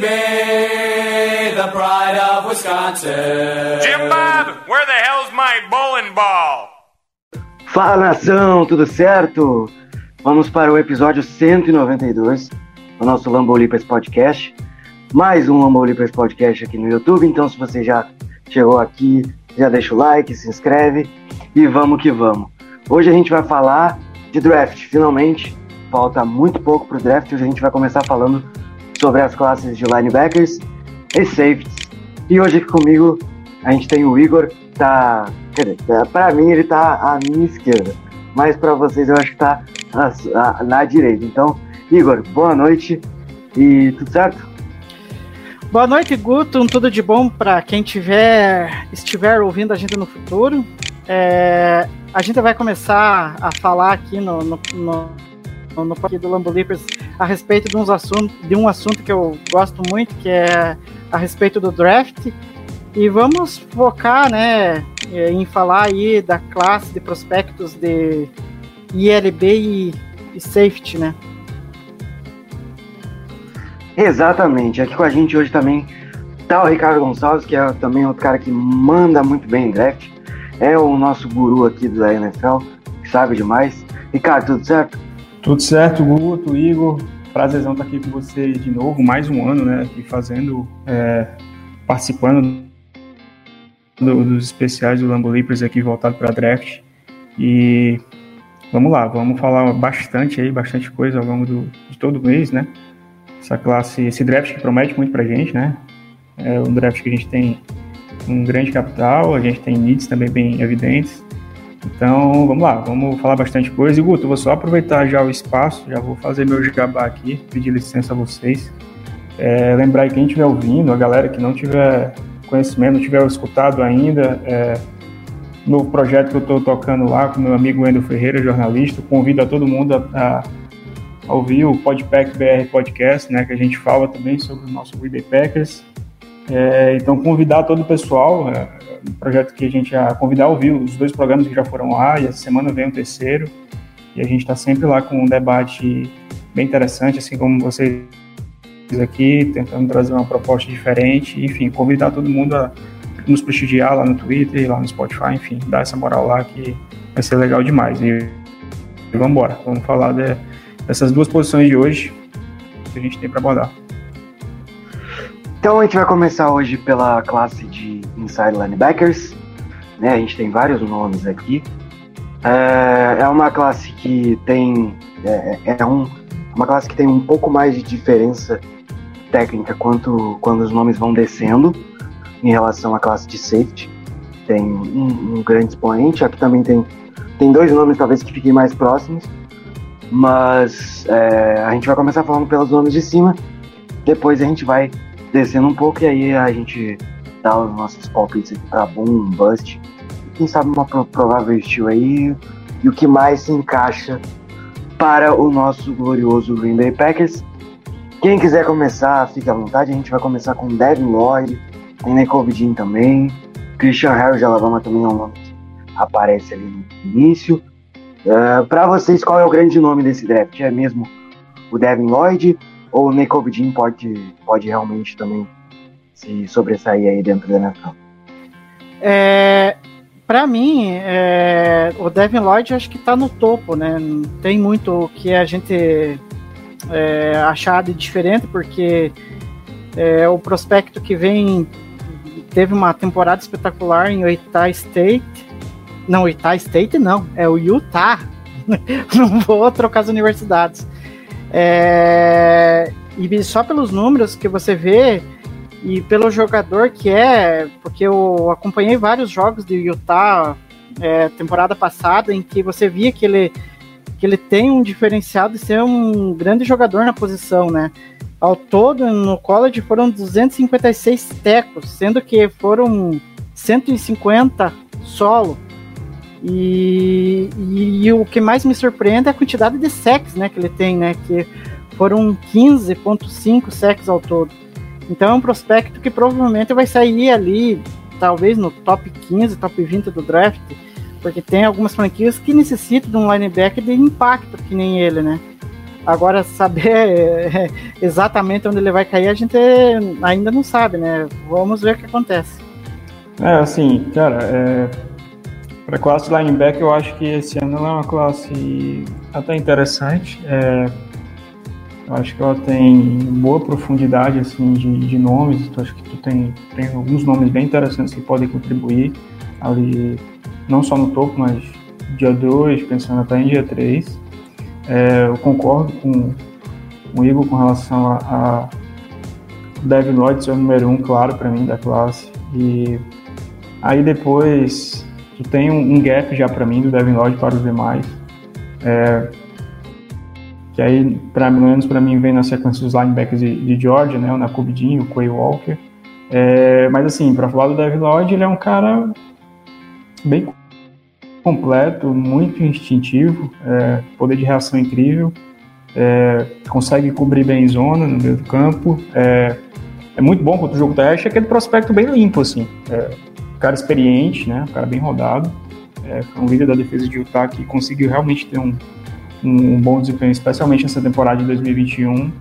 Baby, the pride of Wisconsin. Jim Bob, where the hell's my bowling ball? Fala nação, tudo certo? Vamos para o episódio 192 do nosso Lambolipers Podcast. Mais um Lambolipers Podcast aqui no YouTube, então se você já chegou aqui, já deixa o like, se inscreve e vamos que vamos. Hoje a gente vai falar de draft, finalmente. Falta muito pouco para o draft, hoje a gente vai começar falando sobre as classes de linebackers e safeties. E hoje aqui comigo a gente tem o Igor, tá. Quer dizer, pra mim ele tá à minha esquerda, mas pra vocês eu acho que tá na, na- direita. Então, Igor, boa noite e tudo certo? Boa noite, Guto. Tudo de bom para quem tiver, estiver ouvindo a gente no futuro. É, a gente vai começar a falar aqui no, no, no, no, aqui do Lambo Leapers a respeito de, uns assuntos, de um assunto que eu gosto muito, que é a respeito do draft. E vamos focar né, em falar aí da classe de prospectos de ILB e, e safety, né? Exatamente. Aqui com a gente hoje também tá o Ricardo Gonçalves, que é também outro cara que manda muito bem em draft. É o nosso guru aqui da NFL, que sabe demais. Ricardo, tudo certo? Tudo certo, Guto, Igor. Prazerzão estar aqui com você de novo, mais um ano, né? Aqui fazendo, é, participando do- dos especiais do Lambo Leapers aqui voltado para draft. E vamos lá, vamos falar bastante aí, bastante coisa ao longo do, de todo mês, né? Essa classe, esse draft que promete muito pra gente, né? É um draft que a gente tem um grande capital, a gente tem needs também bem evidentes. Então, vamos lá, vamos falar bastante coisa. E, Guto, vou só aproveitar já o espaço, já vou fazer meu jabá aqui, pedir licença a vocês. É, lembrar que quem estiver ouvindo, a galera que não tiver conhecimento, não tiver escutado ainda, é, no projeto que eu estou tocando lá com meu amigo Wendel Ferreira, jornalista, convido a todo mundo a, a- ouvir o Podpack BR Podcast, né, que a gente fala também sobre o nosso Bay Packers. É, então, convidar todo o pessoal, é, um projeto que a gente já convidar a ouvir os dois programas que já foram lá, e essa semana vem o terceiro, e a gente está sempre lá com um debate bem interessante, assim como vocês aqui, tentando trazer uma proposta diferente, enfim, convidar todo mundo a nos prestigiar lá no Twitter, lá no Spotify, enfim, dar essa moral lá que vai ser legal demais. E, e vamos embora, vamos falar de- dessas duas posições de hoje que a gente tem para abordar. Então a gente vai começar hoje pela classe de inside linebackers. Né? A gente tem vários nomes aqui. É, é uma classe que tem é, é um, uma classe que tem um pouco mais de diferença técnica quanto quando os nomes vão descendo em relação à classe de safety. Tem um, um grande expoente. Aqui também tem tem dois nomes talvez que fiquem mais próximos, mas é, a gente vai começar falando pelos nomes de cima. Depois a gente vai descendo um pouco e aí a gente dá os nossos palpites aqui pra boom, bust. E quem sabe uma pro- provável estilo aí e o que mais se encaixa para o nosso glorioso Green Bay Packers. Quem quiser começar, fique à vontade. A gente vai começar com Devin Lloyd, tem Jean também. Christian Harris de Alabama também é um nome que aparece ali no início. para vocês, qual é o grande nome desse draft? É mesmo o Devin Lloyd ou o Jean pode, pode realmente também se sobressair aí dentro da NFL? É, para mim, é, o Devin Lloyd acho que tá no topo, né? Não tem muito o que a gente é, achar de diferente, porque é, o prospecto que vem teve uma temporada espetacular em Utah State. Não, Utah State não, é o Utah. não vou trocar as universidades. É, e só pelos números que você vê e pelo jogador que é, porque eu acompanhei vários jogos de Utah é, temporada passada, em que você via que ele, que ele tem um diferencial de ser um grande jogador na posição, né? Ao todo, no college foram 256 tecos, sendo que foram 150 solo. E, e, e, o que mais me surpreende é a quantidade de sacks né, que ele tem, né? Que foram 15.5 sacks ao todo. Então é um prospecto que provavelmente vai sair ali, talvez no top 15, top 20 do draft, porque tem algumas franquias que necessitam de um linebacker de impacto, que nem ele, né? Agora, saber exatamente onde ele vai cair, a gente ainda não sabe, né? Vamos ver o que acontece. É, assim, cara, é, para a classe linebacker, eu acho que esse ano é uma classe até interessante. É, acho que ela tem boa profundidade assim de, de nomes. Então acho que tu tem, tem alguns nomes bem interessantes que podem contribuir ali, não só no topo, mas dia 2, pensando até em dia 3. É, eu concordo com, o Igor com relação a, a Devin Lloyd ser o número um, claro, para mim, da classe. E aí depois tu tem um, um gap já para mim do Devin Lloyd para os demais. É, que aí, pelo menos para mim, vem na sequência dos linebackers de, de Georgia, né, o Nakubidin, o Quay Walker. É, mas assim, para falar do Devin Lloyd, ele é um cara bem completo, muito instintivo, é, poder de reação incrível, é, consegue cobrir bem zona no meio do campo, é, é muito bom contra o jogo terrestre, é aquele prospecto bem limpo, assim, é, cara experiente, né, cara bem rodado, é, um líder da defesa de Utah que conseguiu realmente ter um, um bom desempenho, especialmente nessa temporada de 2021.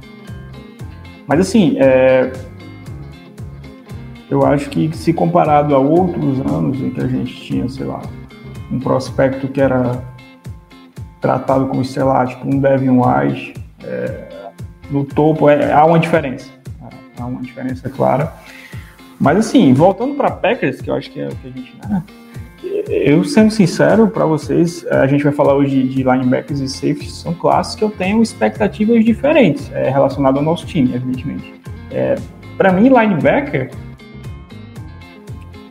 Mas assim, é, eu acho que se comparado a outros anos em que a gente tinha, sei lá, um prospecto que era tratado como, lá, tipo um Devin White, é, no topo é, há uma diferença. Há uma diferença clara. Mas assim, voltando para Packers, que eu acho que é o que a gente. Né, eu sendo sincero para vocês, a gente vai falar hoje de linebackers e safeties, são classes que eu tenho expectativas diferentes é, relacionado ao nosso time, evidentemente. É, para mim, linebacker,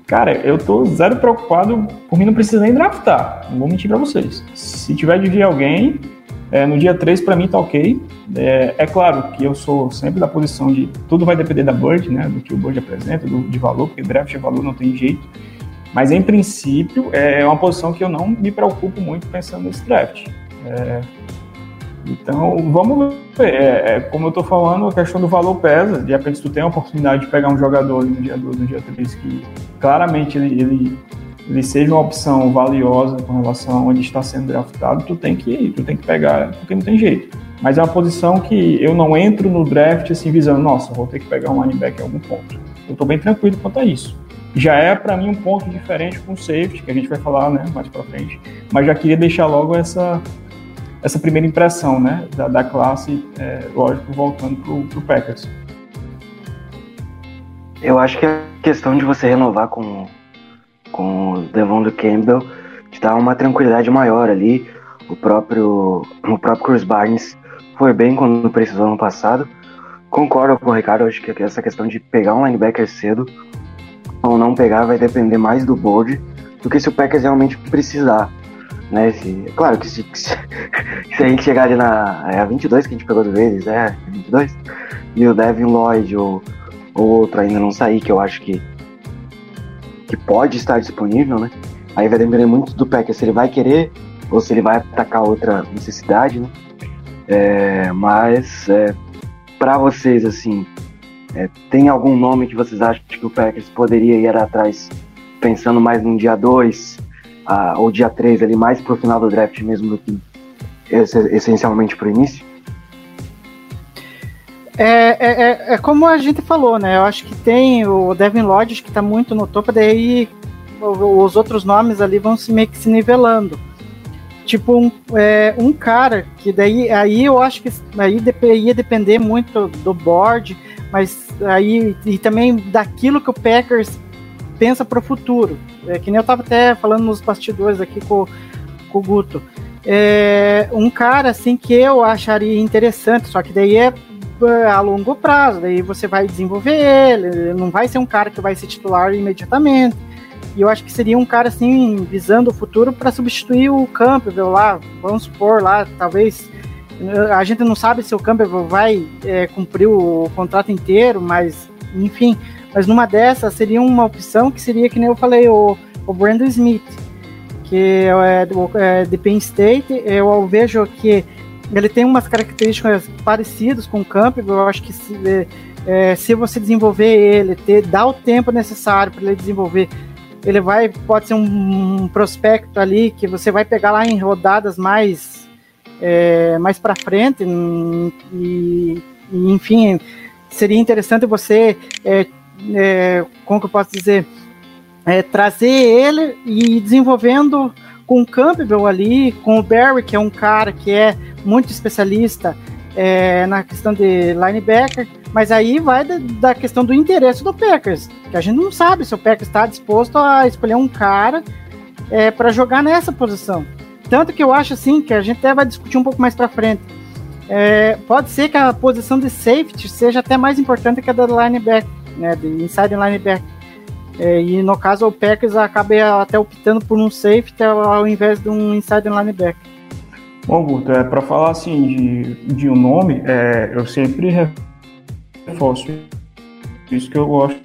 cara, eu tô zero preocupado por mim não precisar nem draftar, não vou mentir para vocês. Se tiver de vir alguém, é, no dia 3 para mim tá ok. É, é, claro que eu sou sempre da posição de tudo vai depender da Bird, né, do que o Bird apresenta, do, de valor, porque draft de valor não tem jeito. Mas, em princípio, é uma posição que eu não me preocupo muito pensando nesse draft. É, então, vamos ver. É, é, como eu estou falando, a questão do valor pesa. De repente, tu tem a oportunidade de pegar um jogador no dia 2, no dia 3, que claramente ele, ele, ele, seja uma opção valiosa com relação a onde está sendo draftado, tu tem que tu tem que pegar, porque não tem jeito. Mas é uma posição que eu não entro no draft assim, visando, nossa, vou ter que pegar um linebacker em algum ponto. Eu estou bem tranquilo quanto a isso já é para mim um ponto diferente com o safety, que a gente vai falar né, mais para frente. Mas já queria deixar logo essa, essa primeira impressão né, da, da classe, é, lógico, voltando para o Packers. Eu acho que a questão de você renovar com, com o Devon do Campbell te dá uma tranquilidade maior ali. O próprio, o próprio Chris Barnes foi bem quando precisou no passado. Concordo com o Ricardo, acho que essa questão de pegar um linebacker cedo ou não pegar vai depender mais do board do que se o Packers realmente precisar. Né? Se, claro que se, se, se, a gente chegar ali na. É a 22 que a gente pegou do vezes, é 22? E o Devin Lloyd ou, ou outro ainda não sair, que eu acho que, que pode estar disponível, né? Aí vai depender muito do Packers se ele vai querer ou se ele vai atacar outra necessidade, né? É, mas é, para vocês, assim, é, tem algum nome que vocês acham que o Packers poderia ir atrás, pensando mais no dia 2 uh, ou dia 3, ali, mais pro final do draft mesmo do que essencialmente pro início? É, é, é, é, como a gente falou, né? Eu acho que tem o Devin Lodge que está muito no topo, daí os outros nomes ali vão se meio que se nivelando. Tipo, um, é, um cara que daí aí eu acho que aí ia depender muito do board mas aí e também daquilo que o Packers pensa para o futuro. É, que nem eu estava até falando nos bastidores aqui com, com o Guto. É, um cara assim que eu acharia interessante, só que daí é, é a longo prazo, daí você vai desenvolver ele, não vai ser um cara que vai ser titular imediatamente. E eu acho que seria um cara assim, visando o futuro para substituir o Campbell lá, vamos supor lá, talvez a gente não sabe se o Campbell vai é, cumprir o contrato inteiro, mas enfim, mas numa dessas seria uma opção que seria que nem eu falei, o, o Brandon Smith, que é, é de Penn State, eu vejo que ele tem umas características parecidas com o Campbell, eu acho que se, é, se você desenvolver ele, ter, dar o tempo necessário para ele desenvolver ele vai pode ser um, um, prospecto ali que você vai pegar lá em rodadas mais é, mais para frente e, e, enfim seria interessante você é, é, como que eu posso dizer é, trazer ele e desenvolvendo com o Campbell ali com o Barry que é um cara que é muito especialista é, na questão de linebacker, mas aí vai da, da, questão do interesse do Packers, que a gente não sabe se o Packers está disposto a escolher um cara é, para jogar nessa posição. Tanto que eu acho assim que a gente até vai discutir um pouco mais para frente. É, pode ser que a posição de safety seja até mais importante que a da linebacker, né, de inside linebacker. É, e no caso o Packers acabe até optando por um safety ao invés de um inside linebacker. Bom, Guto, é, para falar assim de, de um nome, é, eu sempre reforço isso que eu gosto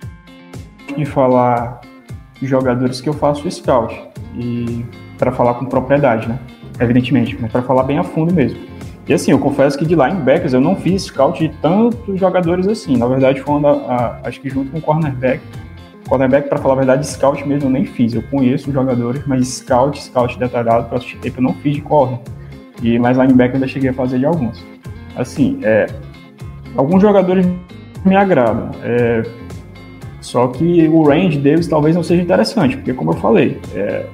de falar de jogadores que eu faço scout e para falar com propriedade, né? Evidentemente, mas para falar bem a fundo mesmo. E assim, eu confesso que de linebackers eu não fiz scout de tantos jogadores assim. Na verdade, foi uma, acho que junto com o cornerback. Cornerback, para falar a verdade, scout mesmo eu nem fiz. Eu conheço os jogadores, mas scout, scout detalhado para assistir tape eu não fiz de corner. E mais linebacker eu ainda cheguei a fazer de alguns. Assim, é, alguns jogadores me agradam. É, só que o range deles talvez não seja interessante, porque como eu falei, é,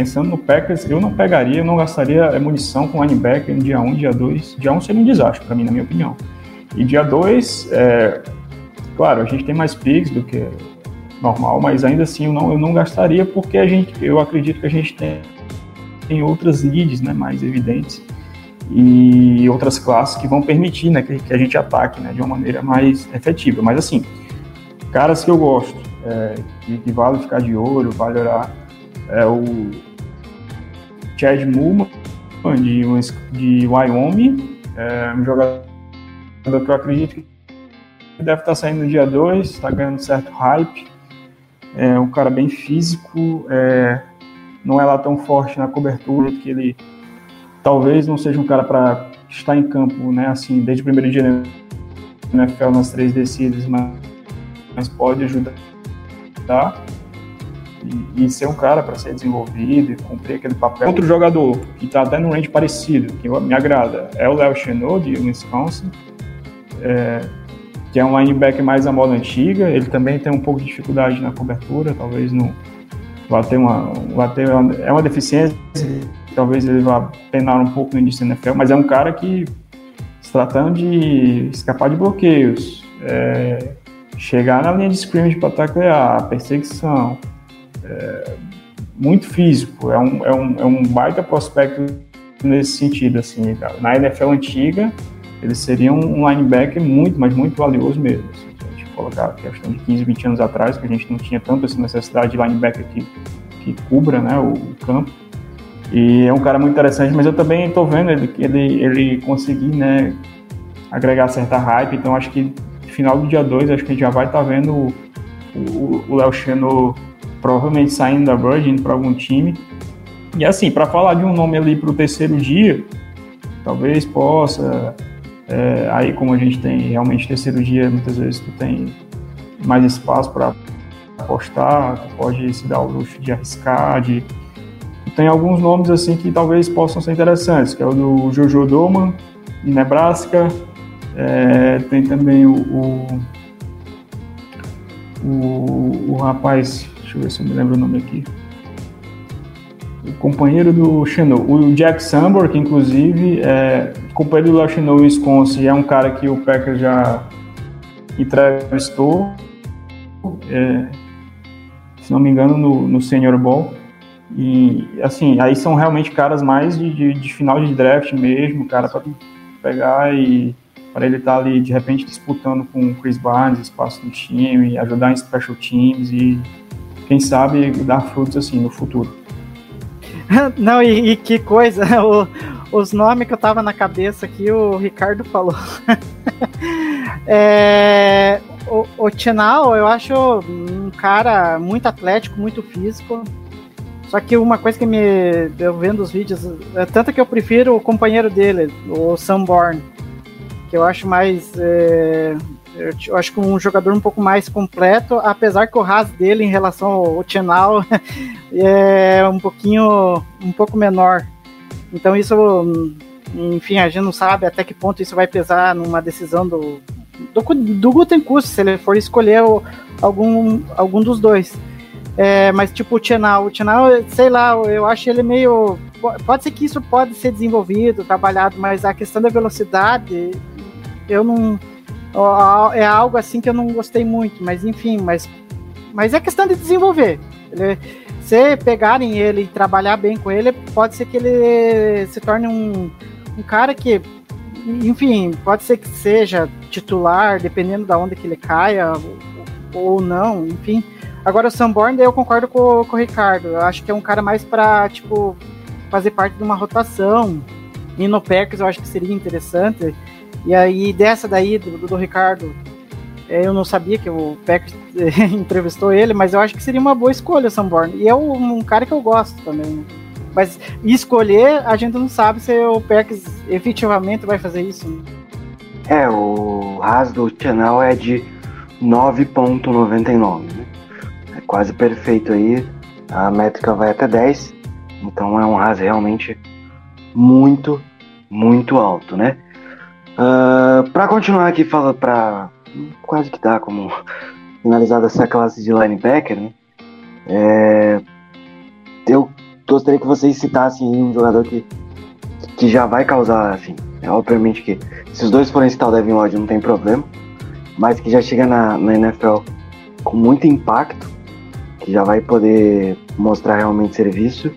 pensando no Packers, eu não pegaria, eu não gastaria munição com linebacker no dia 1, dia 2. Dia 1 seria um desastre para mim, na minha opinião. E dia 2, é, claro, a gente tem mais picks do que normal, mas ainda assim eu não, eu não gastaria porque a gente, eu acredito que a gente tem tem outras needs né, mais evidentes e outras classes que vão permitir né, que, que, a gente ataque né, de uma maneira mais efetiva. Mas assim, caras que eu gosto, é, que, que, vale ficar de olho, vale olhar, é o Chad Mulman, de, de Wyoming, é um jogador que eu acredito que deve estar saindo no dia 2, está ganhando certo hype, é um cara bem físico, é, não é lá tão forte na cobertura, que ele talvez não seja um cara para estar em campo, né, assim, desde o primeiro dia na NFL nas três descidas, mas, mas pode ajudar e, ser um cara para ser desenvolvido e cumprir aquele papel. Outro jogador que está até no range parecido, que me agrada, é o Léo Chenot, de Wisconsin, é, que é um linebacker mais à moda antiga, ele também tem um pouco de dificuldade na cobertura, talvez não vai ter uma, vai ter uma, é uma deficiência, talvez ele vá penar um pouco no início da NFL, mas é um cara que, se tratando de escapar de bloqueios, é, chegar na linha de scrimmage para taclear, perseguição, é, muito físico, é um, é, um, é um baita prospecto nesse sentido, assim, na NFL antiga, ele seria um linebacker muito, mas muito valioso mesmo, assim colocar a questão de 15, 20 anos atrás, que a gente não tinha tanto essa necessidade de linebacker que, que cubra né, o, o campo. E é um cara muito interessante, mas eu também estou vendo ele, ele, ele conseguir né, agregar certa hype, então acho que final do dia 2, acho que a gente já vai estar tá vendo o Léo Cheno provavelmente saindo da Virgin para algum time. E assim, para falar de um nome ali para o terceiro dia, talvez possa é, aí, como a gente tem realmente terceiro dia, muitas vezes tu tem mais espaço para apostar, tu pode se dar o luxo de arriscar, de... tem alguns nomes assim que talvez possam ser interessantes, que é o do Jojo Doman, de Nebraska, é, tem também o, o, o, o rapaz, deixa eu ver se eu me lembro o nome aqui, o companheiro do Chenou, o Jack Sambor, que inclusive é companheiro do Léo Chenou Wisconsin, é um cara que o Packers já entrevistou, é, se não me engano, no, no Senior Bowl. E, assim, aí são realmente caras mais de, de, de final de draft mesmo, cara, para pegar e para ele estar tá ali, de repente, disputando com o Chris Barnes, espaço no time, ajudar em special teams e quem sabe dar frutos assim no futuro. Não, e, e que coisa, o, os nomes que eu tava na cabeça aqui, o Ricardo falou. é, o, o Tinal, eu acho um cara muito atlético, muito físico. Só que uma coisa que me. Eu vendo os vídeos, é tanto que eu prefiro o companheiro dele, o Sunborn. Que eu acho mais. É, eu acho que um jogador um pouco mais completo, apesar que o ras dele em relação ao Tinal é um pouquinho. um pouco menor. Então isso, enfim, a gente não sabe até que ponto isso vai pesar numa decisão do, do, do se ele for escolher algum, algum dos dois. É, mas tipo o Chenal, o Chenal, sei lá, eu acho ele meio. Pode ser que isso pode ser desenvolvido, trabalhado, mas a questão da velocidade, eu não. É algo assim que eu não gostei muito, mas enfim, mas, mas é questão de desenvolver. Ele, se pegarem ele e trabalhar bem com ele, pode ser que ele se torne um, um cara que, enfim, pode ser que seja titular, dependendo da onde que ele caia ou não, enfim. Agora o Sanborn, eu concordo com, com o Ricardo. Eu acho que é um cara mais para tipo, fazer parte de uma rotação. E no Packers eu acho que seria interessante. E aí, dessa daí, do, do Ricardo, é, eu não sabia que o Packers entrevistou ele, mas eu acho que seria uma boa escolha o Sanborn. E é um, um cara que eu gosto também. Né? Mas escolher, a gente não sabe se o Packers efetivamente vai fazer isso. Né? É, o RAS do Channel é de 9.99, né? É quase perfeito aí. A métrica vai até 10. Então é um RAS realmente muito, muito alto, né? Uh, ah, para continuar aqui falando para quase que dá como finalizada essa classe de linebacker, né? É, eu gostaria que vocês citassem um jogador que, que já vai causar, assim, é, obviamente que se os dois forem citar o Devin Lloyd não tem problema, mas que já chega na, na NFL com muito impacto, que já vai poder mostrar realmente serviço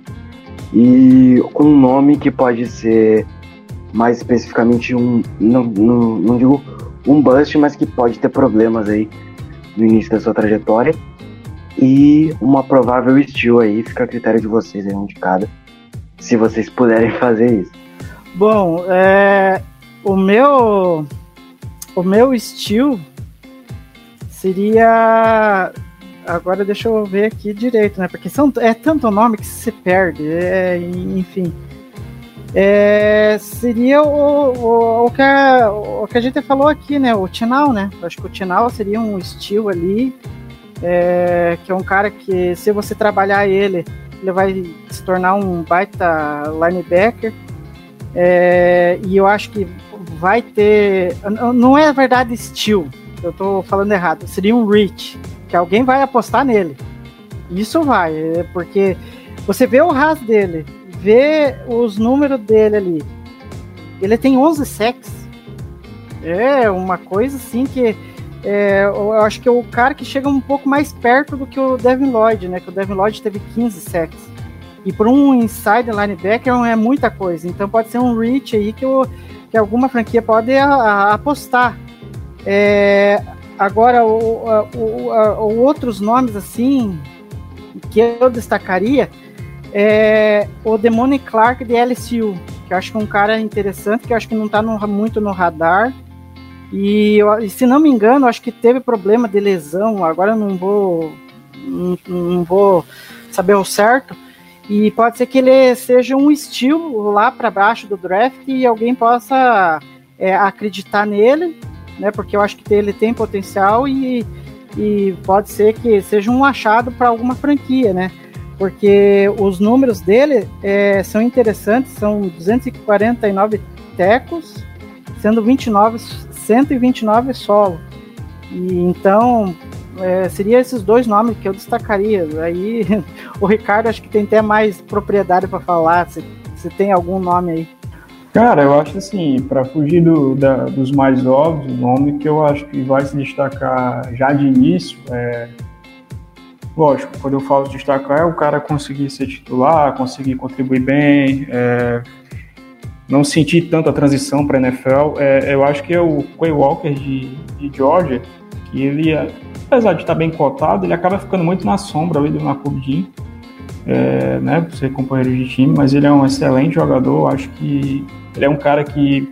e com um nome que pode ser mais especificamente um, não, não, não digo um bust, mas que pode ter problemas aí no início da sua trajetória. E uma provável estilo aí, fica a critério de vocês aí, um de cada, se vocês puderem fazer isso. Bom, é, o meu o meu estilo seria agora deixa eu ver aqui direito, né? Porque são, é tanto nome que se perde, é, enfim. É, seria o, o, o, que a, o que a gente falou aqui, né? O Tinal, né? Eu acho que o Tinal seria um estilo ali, é, que é um cara que, se você trabalhar ele, ele vai se tornar um baita linebacker. É, e eu acho que vai ter. Não é verdade estilo, eu tô falando errado. Seria um reach, que alguém vai apostar nele. Isso vai, é porque você vê o ras dele, vê os números dele ali. Ele tem 11 sacks. É uma coisa assim que é, eu acho que é o cara que chega um pouco mais perto do que o Devin Lloyd, né? Que o Devin Lloyd teve 15 sacks. E por um inside linebacker é muita coisa. Então pode ser um reach aí que, o, que alguma franquia pode a, a, apostar. É, agora, o, o, o, outros nomes assim que eu destacaria é o Demone Clark de LSU, que eu acho que é um cara interessante, que eu acho que não está muito no radar. E, se não me engano, acho que teve problema de lesão, agora eu não vou não, não vou saber o certo. E pode ser que ele seja um estilo lá para baixo do draft e alguém possa é, acreditar nele, né? Porque eu acho que ele tem potencial e, e pode ser que seja um achado para alguma franquia, né? Porque os números dele é, são interessantes, são 249 tecos, sendo 29, 129 solo. E então é, seria esses dois nomes que eu destacaria. Aí o Ricardo acho que tem até mais propriedade para falar. Se, se tem algum nome aí. Cara, eu acho assim, para fugir do, da, dos mais óbvios, o nome que eu acho que vai se destacar já de início é lógico, quando eu falo de destacar, é o cara conseguir ser titular, conseguir contribuir bem, é, não sentir tanto a transição para a NFL. É, eu acho que é o Quay Walker de, de Georgia, que ele, apesar de estar bem cotado, ele acaba ficando muito na sombra ali do Nakubdin, é, né, por ser companheiro de time, mas ele é um excelente jogador, acho que ele é um cara que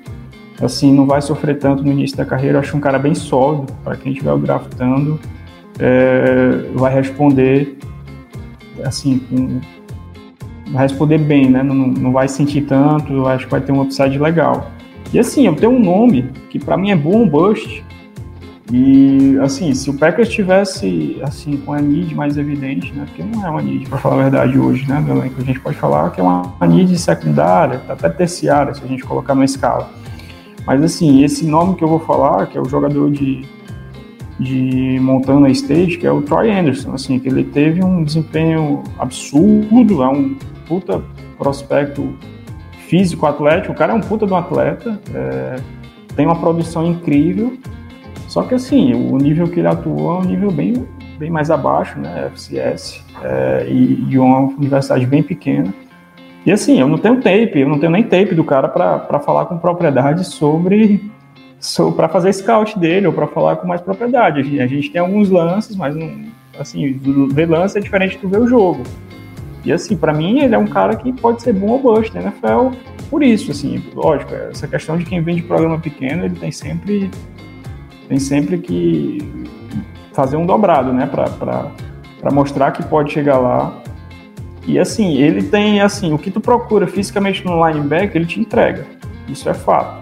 assim não vai sofrer tanto no início da carreira, acho um cara bem sólido para quem estiver draftando, é, vai responder assim com, vai responder bem, né? Não, não vai sentir tanto, acho que vai ter um upside legal. E assim, eu tenho um nome que para mim é boom bust. E assim, se o Packers tivesse assim com a need mais evidente, né? Porque não é uma need, para falar a verdade hoje, né? Do elenco, a gente pode falar que é uma, uma need secundária, até terciária, se a gente colocar na escala. Mas assim, esse nome que eu vou falar, que é o jogador de, de Montana State, que é o Troy Anderson, assim, que ele teve um desempenho absurdo, é um puta prospecto físico, atlético, o cara é um puta de um atleta, é, tem uma produção incrível, só que assim, o nível que ele atua é um nível bem, bem mais abaixo, né, FCS, é, e de uma universidade bem pequena. E assim, eu não tenho tape, eu não tenho nem tape do cara para falar com propriedade sobre para fazer scout dele ou para falar com mais propriedade. A gente, a gente, tem alguns lances, mas não, assim, ver lance é diferente do ver o jogo. E assim, para mim, ele é um cara que pode ser bom ou bust na NFL por isso, assim, lógico, essa questão de quem vem de programa pequeno, ele tem sempre tem sempre que fazer um dobrado, né, para mostrar que pode chegar lá. E assim, ele tem assim, o que tu procura fisicamente no linebacker, ele te entrega. Isso é fato.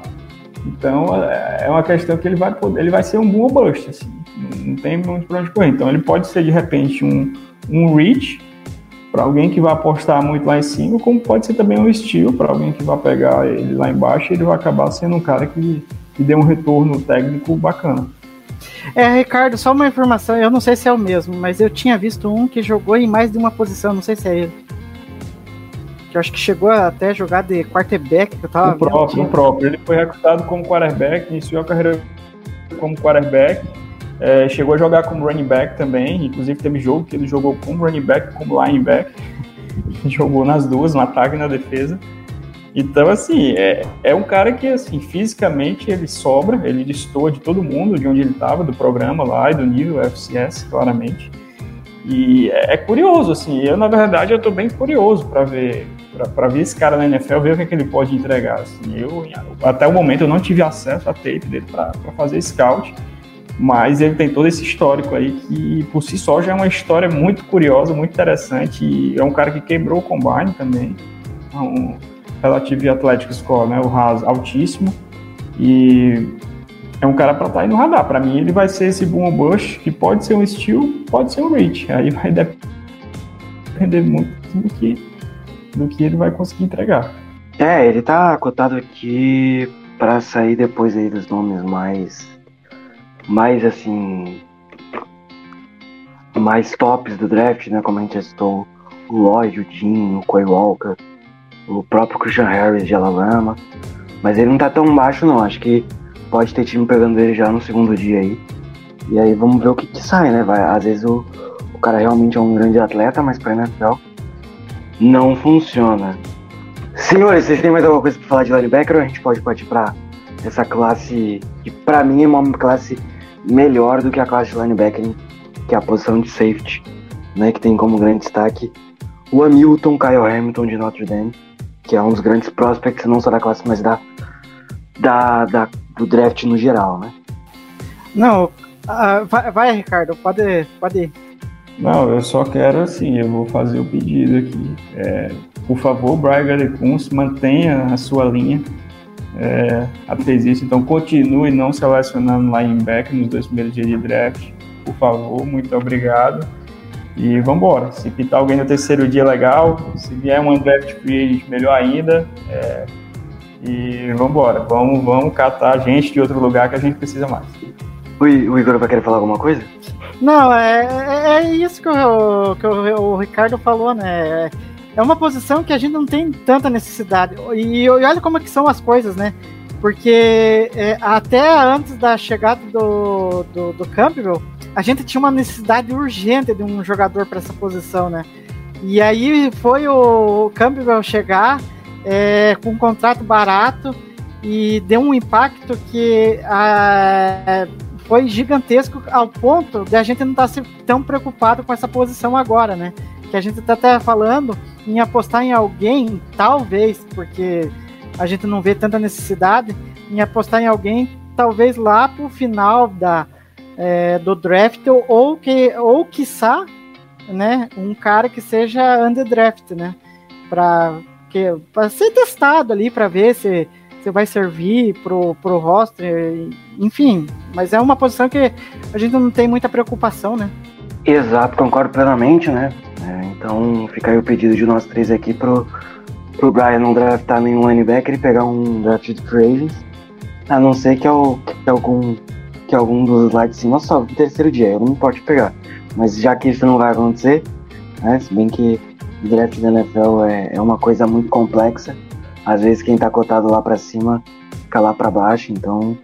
Então, é, é uma questão que ele vai poder, ele vai ser um bom bust, assim. Não tem muito para onde correr. Então, ele pode ser de repente um um reach para alguém que vai apostar muito lá em cima, como pode ser também um estilo para alguém que vai pegar ele lá embaixo, ele vai acabar sendo um cara que, que dê um retorno técnico bacana. É, Ricardo, só uma informação, eu não sei se é o mesmo, mas eu tinha visto um que jogou em mais de uma posição, não sei se é ele. Que eu acho que chegou até a jogar de quarterback, que eu tava o próprio, o próprio. Ele foi recrutado como quarterback, iniciou a carreira como quarterback, é, chegou a jogar como running back também, inclusive teve jogo que ele jogou como running back, como linebacker, jogou nas duas, no ataque e na defesa. Então, assim, é, é um cara que, assim, fisicamente ele sobra, ele destoa de todo mundo, de onde ele estava, do programa lá e do nível FCS, claramente. E é, é curioso, assim, eu, na verdade, eu tô bem curioso para ver para ver esse cara na NFL, ver o que, é que ele pode entregar. Assim, eu, até o momento, eu não tive acesso a tape dele para fazer scout, mas ele tem todo esse histórico aí que por si só já é uma história muito curiosa, muito interessante. E é um cara que quebrou o combine também, é um relativo Atlético Score, né? O RAS altíssimo. E é um cara para estar tá aí no radar. Para mim, ele vai ser esse boom bush que pode ser um steel, pode ser um reach. Aí vai depender muito do que, do que ele vai conseguir entregar. É, ele tá cotado aqui para sair depois aí dos nomes mais mais assim mais tops do draft, né? Como a gente citou, o Lloyd, o Jim, o Quay Walker, o próprio Christian Harris de Alabama. Mas ele não tá tão baixo não, acho que pode ter time pegando ele já no segundo dia aí. E aí vamos ver o que, que sai, né? Vai, às vezes o, o cara realmente é um grande atleta, mas pra NFL não funciona. Senhores, vocês têm mais alguma coisa pra falar de linebacker ou a gente pode partir pra essa classe que pra mim é uma classe melhor do que a classe de linebacker, que é a posição de safety, né, que tem como grande destaque o Hamilton Kyle Hamilton de Notre Dame, que é um dos grandes prospects, não só da classe, mas da, da, da do draft no geral, né? Não, uh, vai, vai, Ricardo, pode, pode ir. Não, eu só quero assim, eu vou fazer o pedido aqui. É, por favor, Brian Gadekunz, mantenha a sua linha é, isso. Então continue não selecionando linebacker nos dois primeiros dias de draft, por favor, muito obrigado. E vamos embora. Se pintar alguém no terceiro dia, legal. Se vier um draft free, melhor ainda. É, e vamos embora. Vamos, vamos catar gente de outro lugar que a gente precisa mais. O Igor vai querer falar alguma coisa? Não, é, é, é isso que, o, que o, Ricardo falou, né? é uma posição que a gente não tem tanta necessidade. E, e olha como é que são as coisas, né? Porque é, até antes da chegada do, do, do Campbell, a gente tinha uma necessidade urgente de um jogador para essa posição, né? E aí foi o Campbell chegar é, com um contrato barato e deu um impacto que a, foi gigantesco ao ponto de a gente não estar tá tão preocupado com essa posição agora, né? Que a gente está até falando em apostar em alguém, talvez, porque a gente não vê tanta necessidade, em apostar em alguém, talvez lá para o final da, é, do draft, ou que, ou quiçá, né, um cara que seja underdraft, né? Para ser testado ali, para ver se você vai servir pro, pro roster, enfim. Mas é uma posição que a gente não tem muita preocupação, né? Exato, concordo plenamente, né? É, então fica aí o pedido de nós três aqui pro, pro Brian não draftar nenhum linebacker e pegar um draft de free a não ser que, é o, que, algum, que algum dos lá de cima só no terceiro dia, eu não pode pegar. Mas já que isso não vai acontecer, né? Se bem que o draft da NFL é, é uma coisa muito complexa, às vezes quem tá cotado lá para cima fica lá para baixo, então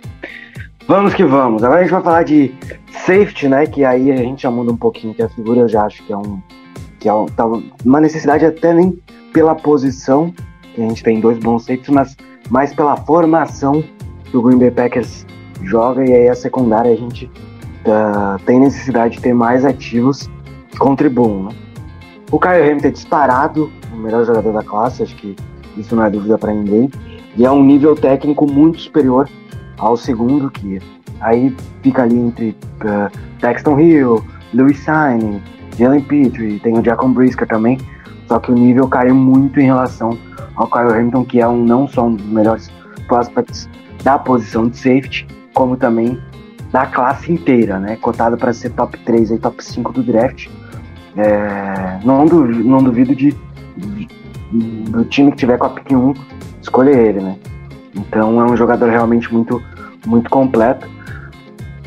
vamos que vamos. Agora a gente vai falar de safety, né? Que aí a gente já muda um pouquinho, que a figura eu já acho que é um que é um, tá, uma necessidade até nem pela posição, que a gente tem dois bons safeties, mas mais pela formação que o Green Bay Packers joga e aí a secundária a gente uh, tem necessidade de ter mais ativos que contribuam, né? O Kyle Hamilton é disparado, o melhor jogador da classe, acho que isso não é dúvida para ninguém. E é um nível técnico muito superior ao segundo, que aí fica ali entre uh, Texton Hill, Louis Sainz, Jalen Petrie, tem o Jacob Brisker também, só que o nível caiu muito em relação ao Kyle Hamilton, que é um não só um dos melhores prospects da posição de safety, como também da classe inteira, né? Cotado para ser top 3 e top 5 do draft. É, não, duvido, não duvido de, de, do time que tiver com a pick 1 escolher ele, né? Então é um jogador realmente muito, muito completo.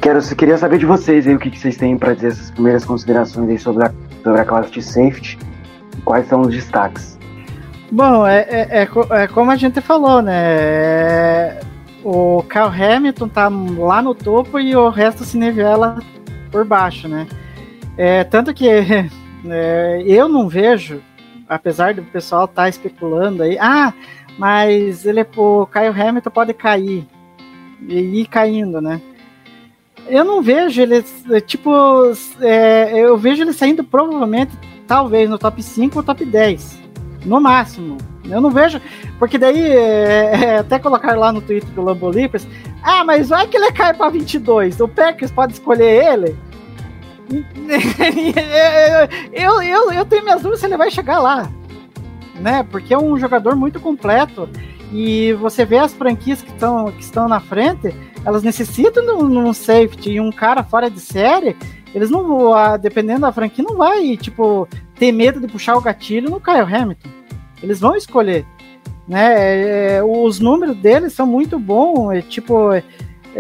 Quero, queria saber de vocês aí o que, que vocês têm para dizer essas primeiras considerações aí sobre a, sobre a classe de safety. Quais são os destaques? Bom, é, é, é, é como a gente falou, né? É, o Kyle Hamilton tá lá no topo e o resto se nivela por baixo, né? É, tanto que é, eu não vejo, apesar do pessoal estar tá especulando aí, ah, mas ele, o Kyle Hamilton pode cair e ir caindo, né? Eu não vejo ele, tipo, é, eu vejo ele saindo provavelmente, talvez, no top 5 ou top 10, no máximo. Eu não vejo, porque daí, é, é, até colocar lá no Twitter do Lambo Leapers, ah, mas vai que ele cai para 22, o Packers pode escolher ele? eu, eu, eu tenho minhas dúvidas se ele vai chegar lá, né? Porque é um jogador muito completo e você vê as franquias que estão que estão na frente, elas necessitam de um safety e um cara fora de série. Eles não vão, dependendo da franquia, não vai tipo ter medo de puxar o gatilho no Kyle Hamilton. Eles vão escolher, né? É, é os números deles são muito bons, é, tipo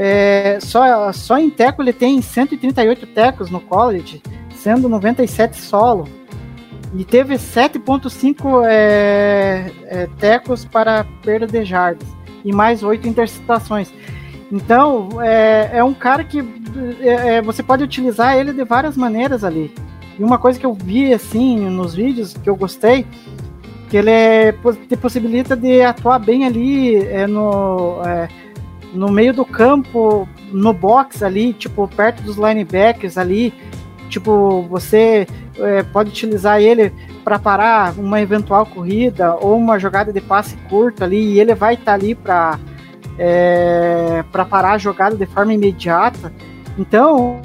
é, só, só em teco ele tem 138 tecos no college, sendo 97 solo. E teve 7.5 é, é, tecos para perda de jardas e mais 8 interceptações. Então, é, é um cara que é, é, você pode utilizar ele de várias maneiras ali. E uma coisa que eu vi, assim, nos vídeos, que eu gostei, que ele é, te possibilita de atuar bem ali é, no... No meio do campo, no box ali, tipo, perto dos linebackers ali, tipo, você é, pode utilizar ele para parar uma eventual corrida ou uma jogada de passe curto ali, e ele vai estar tá ali para é, para parar a jogada de forma imediata. Então,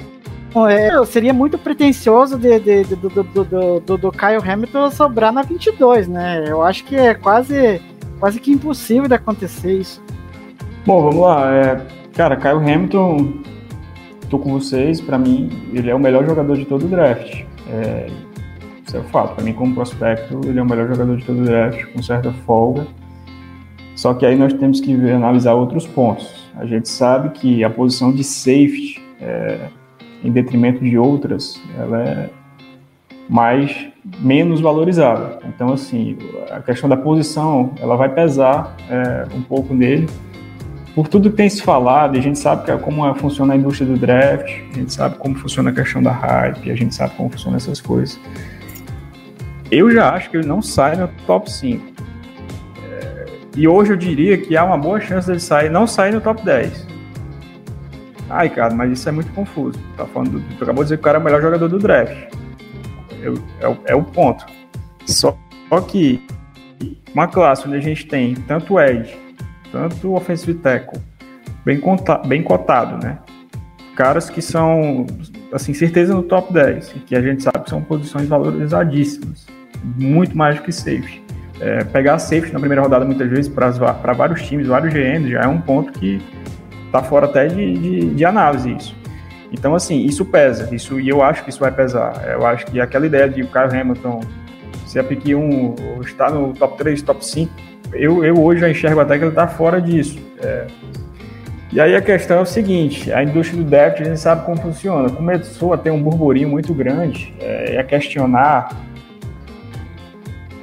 é, seria muito pretencioso de, de, de, do, do, do, do Kyle Hamilton sobrar na 22, né? Eu acho que é quase, quase que impossível de acontecer isso. Bom, vamos lá. É, cara, Kyle Hamilton, tô com vocês. Para mim, ele é o melhor jogador de todo o draft. É, isso é o fato. Para mim, como prospecto, ele é o melhor jogador de todo o draft, com certa folga. Só que aí nós temos que ver, analisar outros pontos. A gente sabe que a posição de safety, é, em detrimento de outras, ela é mais menos valorizada. Então, assim, a questão da posição, ela vai pesar é, um pouco nele por tudo que tem se falado, a gente sabe é como é, funciona a indústria do draft, a gente sabe como funciona a questão da hype, a gente sabe como funcionam essas coisas. Eu já acho que ele não sai no top 5. É, e hoje eu diria que há uma boa chance dele sair, não sair no top 10. Ai, cara, mas isso é muito confuso. Tá falando do, tu acabou de dizer que o cara é o melhor jogador do draft. Eu- é, é o ponto. Só, só que uma classe onde a gente tem tanto Ed, tanto o offensive tackle, bem, conta, bem cotado, né? Caras que são, assim, certeza no top 10, e que a gente sabe que são posições valorizadíssimas. Muito mais do que safety. É, pegar safety na primeira rodada, muitas vezes, para vários times, vários GMs, já é um ponto que tá fora até de, de, de análise isso. Então, assim, isso pesa, isso, e eu acho que isso vai pesar. Eu acho que aquela ideia de o Kyle Hamilton ser a pick 1 ou estar no top 3, top 5, eu, eu hoje já enxergo até que ele tá fora disso. É. E aí a questão é o seguinte, a indústria do draft, a gente sabe como funciona. Começou a ter um burburinho muito grande, é, e a questionar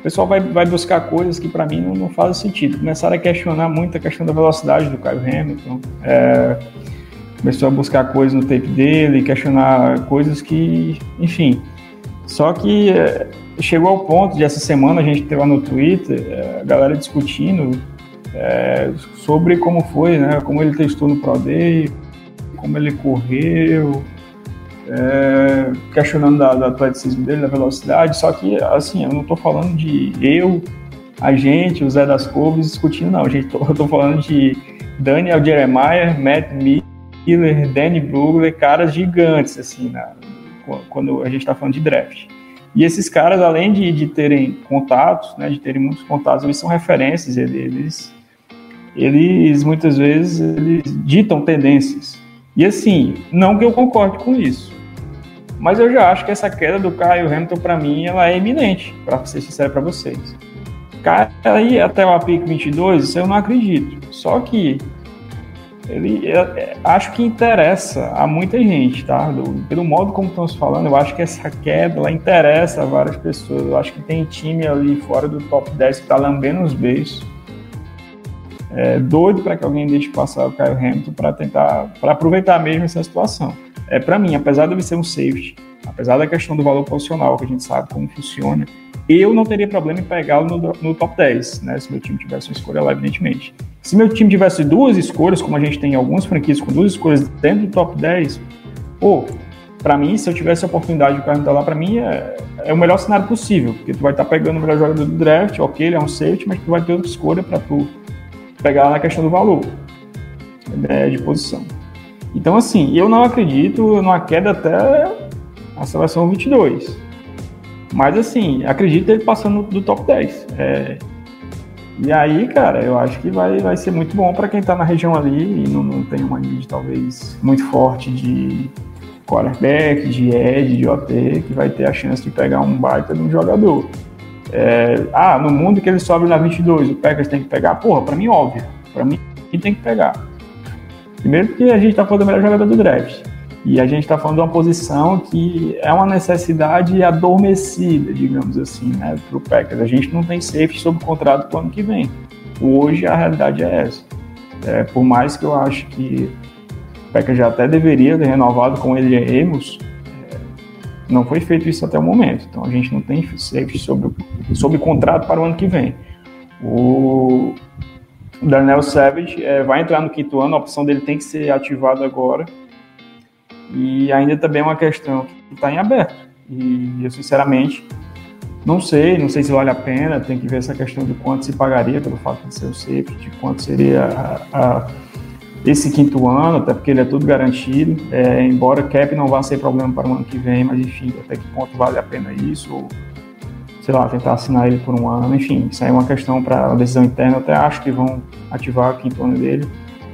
o pessoal vai, vai buscar coisas que para mim não, não fazem sentido. Começaram a questionar muito a questão da velocidade do Kyle Hamilton. É, começou a buscar coisas no tape dele, questionar coisas que, enfim. Só que é, chegou ao ponto de essa semana a gente ter lá no Twitter é, a galera discutindo é, sobre como foi, né? Como ele testou no Pro Day, como ele correu, é, questionando da, do atleticismo dele, da velocidade, só que, assim, eu não tô falando de eu, a gente, o Zé das Couves discutindo, não, gente, eu tô falando de Daniel Jeremiah, Matt Miller, Danny Brugler, caras gigantes, assim, na, quando a gente tá falando de draft. E esses caras, além de, de terem contatos, né, de terem muitos contatos, eles são referências, eles, eles muitas vezes eles ditam tendências. E assim, não que eu concorde com isso, mas eu já acho que essa queda do Kyle Hamilton, para mim, ela é iminente, para ser sincero para vocês. Cara, aí até o pick 22, isso eu não acredito. Só que ele é, é, acho que interessa a muita gente, tá? Do, pelo modo como estamos falando, eu acho que essa queda ela interessa a várias pessoas. Eu acho que tem time ali fora do top 10 que tá lambendo os beijos. É, doido para que alguém deixe passar o Kyle Hamilton para tentar, para aproveitar mesmo essa situação. É para mim, apesar de ele ser um safety, apesar da questão do valor posicional, que a gente sabe como funciona, eu não teria problema em pegá-lo no, no, top 10, né? Se meu time tivesse uma escolha lá, evidentemente. Se meu time tivesse duas escolhas, como a gente tem em algumas franquias com duas escolhas dentro do top 10, pô, para mim, se eu tivesse a oportunidade de cara lá, para mim é, é, o melhor cenário possível, porque tu vai estar tá pegando o melhor jogador do draft, ok, ele é um safety, mas tu vai ter outra escolha para tu pegar na questão do valor né, de posição. Então, assim, eu não acredito numa queda até a seleção 22. Mas, assim, acredito ele passando do top 10. É... E aí, cara, eu acho que vai, vai ser muito bom para quem tá na região ali e não, não tem uma need talvez muito forte de quarterback, de edge, de OT, que vai ter a chance de pegar um baita de um jogador. É, ah, no mundo que ele sobe na 22, o Packers tem que pegar? Porra, pra mim, óbvio. Pra mim, tem que pegar. Primeiro porque a gente tá falando do melhor jogador do draft. E a gente tá falando de uma posição que é uma necessidade adormecida, digamos assim, né, pro Packers. A gente não tem safety sob contrato pro ano que vem. Hoje a realidade é essa. É, por mais que eu acho que o Packers já até deveria ter renovado com ele Amos, não foi feito isso até o momento. Então a gente não tem safety sobre, sobre contrato para o ano que vem. O Darnell Savage é, vai entrar no quinto ano, a opção dele tem que ser ativada agora. E ainda também é uma questão que está em aberto. E eu, sinceramente, não sei, não sei se vale a pena, tem que ver essa questão de quanto se pagaria pelo fato de ser o safety, de quanto seria a, a esse quinto ano, até porque ele é tudo garantido, é, embora cap não vá ser problema para o ano que vem, mas enfim, até que ponto vale a pena isso, ou, sei lá, tentar assinar ele por um ano, enfim, isso aí é uma questão para a decisão interna, eu até acho que vão ativar o quinto ano dele,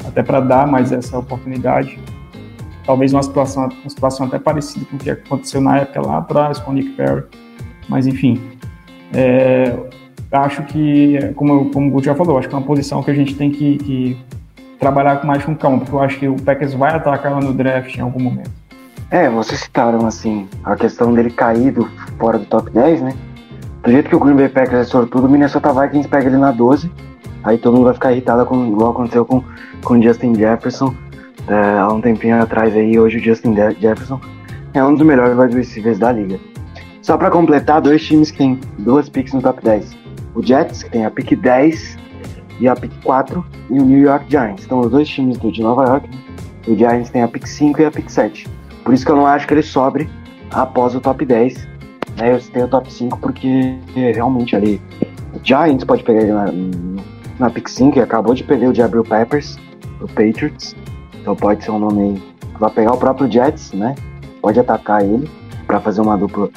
até para dar mais essa oportunidade, talvez uma situação, uma situação até parecida com o que aconteceu na época lá atrás com o Nick Perry, mas enfim, é, acho que, como, como o Guto já falou, acho que é uma posição que a gente tem que, que trabalhar mais com calma, porque eu acho que o Packers vai atacar no draft em algum momento. É, vocês citaram assim a questão dele cair do, fora do top 10, né? Do jeito que o Green Bay Packers é sortudo, o Minnesota Vikings pega ele na 12. Aí todo mundo vai ficar irritado com igual aconteceu com com Justin Jefferson é, há um tempinho atrás aí. Hoje o Justin Jefferson é um dos melhores wide receivers da liga. Só para completar, dois times que tem duas picks no top 10. O Jets, que tem a pick 10 e a pick 4 e o New York Giants. Então os dois times do, de Nova York o Giants tem a pick 5 e a pick 7. Por isso que eu não acho que ele sobre após o top 10. Né? Eu citei o top 5 porque realmente ali o Giants pode pegar ele na, na pick 5 e acabou de perder o Jabril Peppers, o Patriots. Então pode ser um nome aí que vai pegar o próprio Jets, né? Pode atacar ele para fazer uma dupla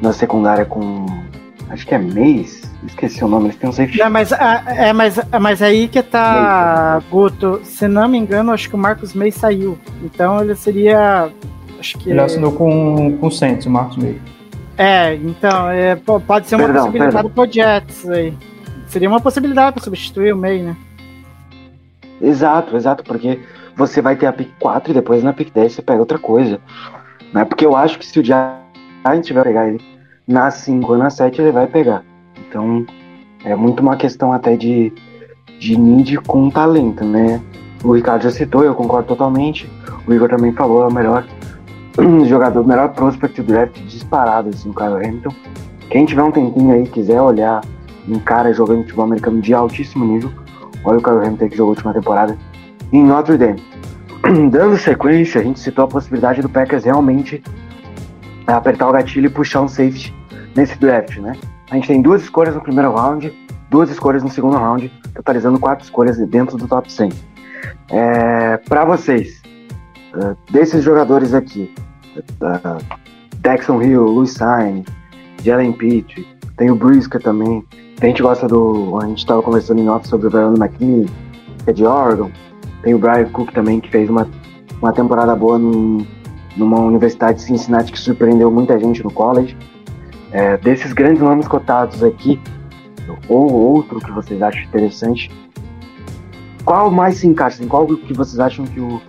na secundária com. Acho que é Mace. Esqueci o nome, eles têm um safety. Não, mas, ah, é, mas, mas aí que tá, Guto. Se não me engano, acho que o Marcos May saiu. Então ele seria. Acho que. Ele assinou com, com o Saints, o Marcos May. É, então, é, po- pode ser uma Perdão, possibilidade pro Jets aí. Seria uma possibilidade para substituir o May, né? Exato, exato, porque você vai ter a pick 4 e depois na pick 10 você pega outra coisa. Né? Porque eu acho que se o Giants tiver pegar ele na 5 ou na 7, ele vai pegar. Então é muito uma questão até de, de need com talento, né? O Ricardo já citou, eu concordo totalmente. O Igor também falou, é o melhor jogador, o melhor prospect do draft disparado, assim, o Kyle Hamilton. Quem tiver um tempinho aí, quiser olhar um cara jogando futebol americano de altíssimo nível, olha o Kyle Hamilton que jogou a última temporada em Notre Dame. Dando sequência, a gente citou a possibilidade do Packers realmente apertar o gatilho e puxar um safety nesse draft, né? A gente tem duas escolhas no primeiro round, duas escolhas no segundo round, totalizando quatro escolhas dentro do top 100. É, para vocês, uh, desses jogadores aqui, uh, Dexon Hill, Louis Sain, Jalen Pitt, tem o Brisker também, a gente gosta do. A gente estava conversando em off sobre o Vernon McKinney, que é de Oregon, tem o Brian Cook também, que fez uma, uma temporada boa num, numa universidade de Cincinnati que surpreendeu muita gente no college. É, desses grandes nomes cotados aqui, ou outro que vocês acham interessante, qual mais se encaixa? Assim, qual que vocês acham que o,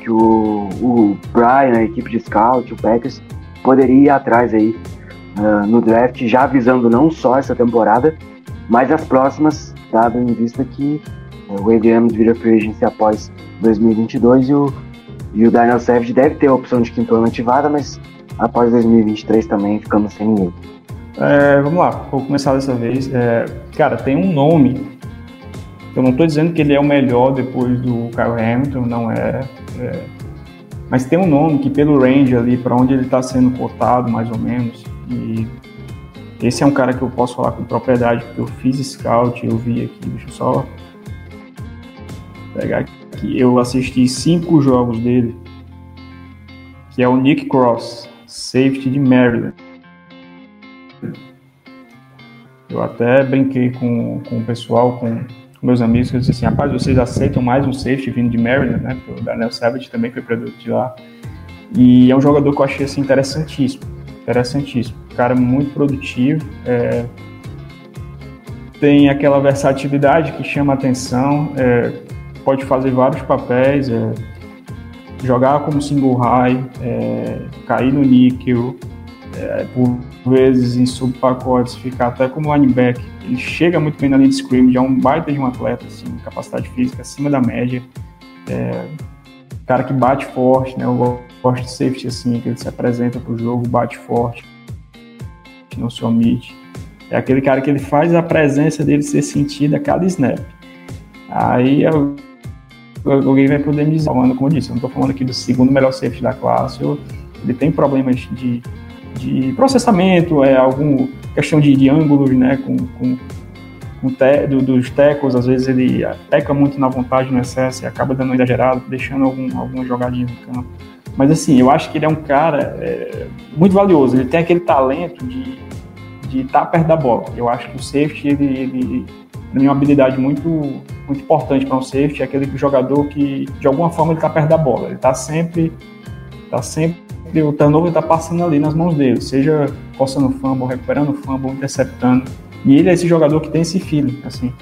que o, o Brian, a equipe de scout, o Packers, poderia ir atrás aí uh, no draft, já visando não só essa temporada, mas as próximas, dado em vista que uh, o Adriano vira free agency após 2022 e o, e o Daniel Savage deve ter a opção de quinto ano ativada, mas após 2023 também ficamos sem ninguém. É, vamos lá, vou começar dessa vez. É, cara, tem um nome. Eu não estou dizendo que ele é o melhor depois do Kyle Hamilton, não é, é. Mas tem um nome que, pelo range ali, para onde ele está sendo cotado, mais ou menos, e esse é um cara que eu posso falar com propriedade, porque eu fiz scout, eu vi aqui, deixa eu só pegar aqui. Eu assisti cinco jogos dele, que é o Nick Cross, safety de Maryland. Eu até brinquei com, com o pessoal, com, com meus amigos, que eu disse assim, rapaz, vocês aceitam mais um safety vindo de Maryland, né? O Daniel Savage também foi produto de lá. E é um jogador que eu achei assim, interessantíssimo. Interessantíssimo. Cara muito produtivo. É, tem aquela versatilidade que chama atenção. É, pode fazer vários papéis. É, jogar como single high, é, cair no níquel, é, por vezes em subpacotes, ficar até como linebacker. Ele chega muito bem na linha de scrimmage, é um baita de um atleta, assim, capacidade física acima da média. É, cara que bate forte, né? Eu gosto de safety assim, que ele se apresenta pro jogo, bate forte, não se omite. É aquele cara que ele faz a presença dele ser sentida a cada snap. Aí eu, alguém vai poder me dizer, como eu disse, eu não estou falando aqui do segundo melhor safety da classe, eu, ele tem problemas de, de processamento, é algum questão de, de ângulos, né, com, com, com te, do, dos tecos, às vezes ele teca muito na vontade no excesso e acaba dando uma exagerada, deixando algum, alguma jogadinha no campo. Mas assim, eu acho que ele é um cara é, muito valioso, ele tem aquele talento de de estar perto da bola. Eu acho que o safety, ele, ele é uma habilidade muito, muito importante para um safety, é aquele jogador que, de alguma forma, ele está perto da bola. Ele está sempre, tá sempre, o turnover está passando ali nas mãos dele, seja forçando o fumble, recuperando fumble, interceptando. E ele é esse jogador que tem esse feeling, assim.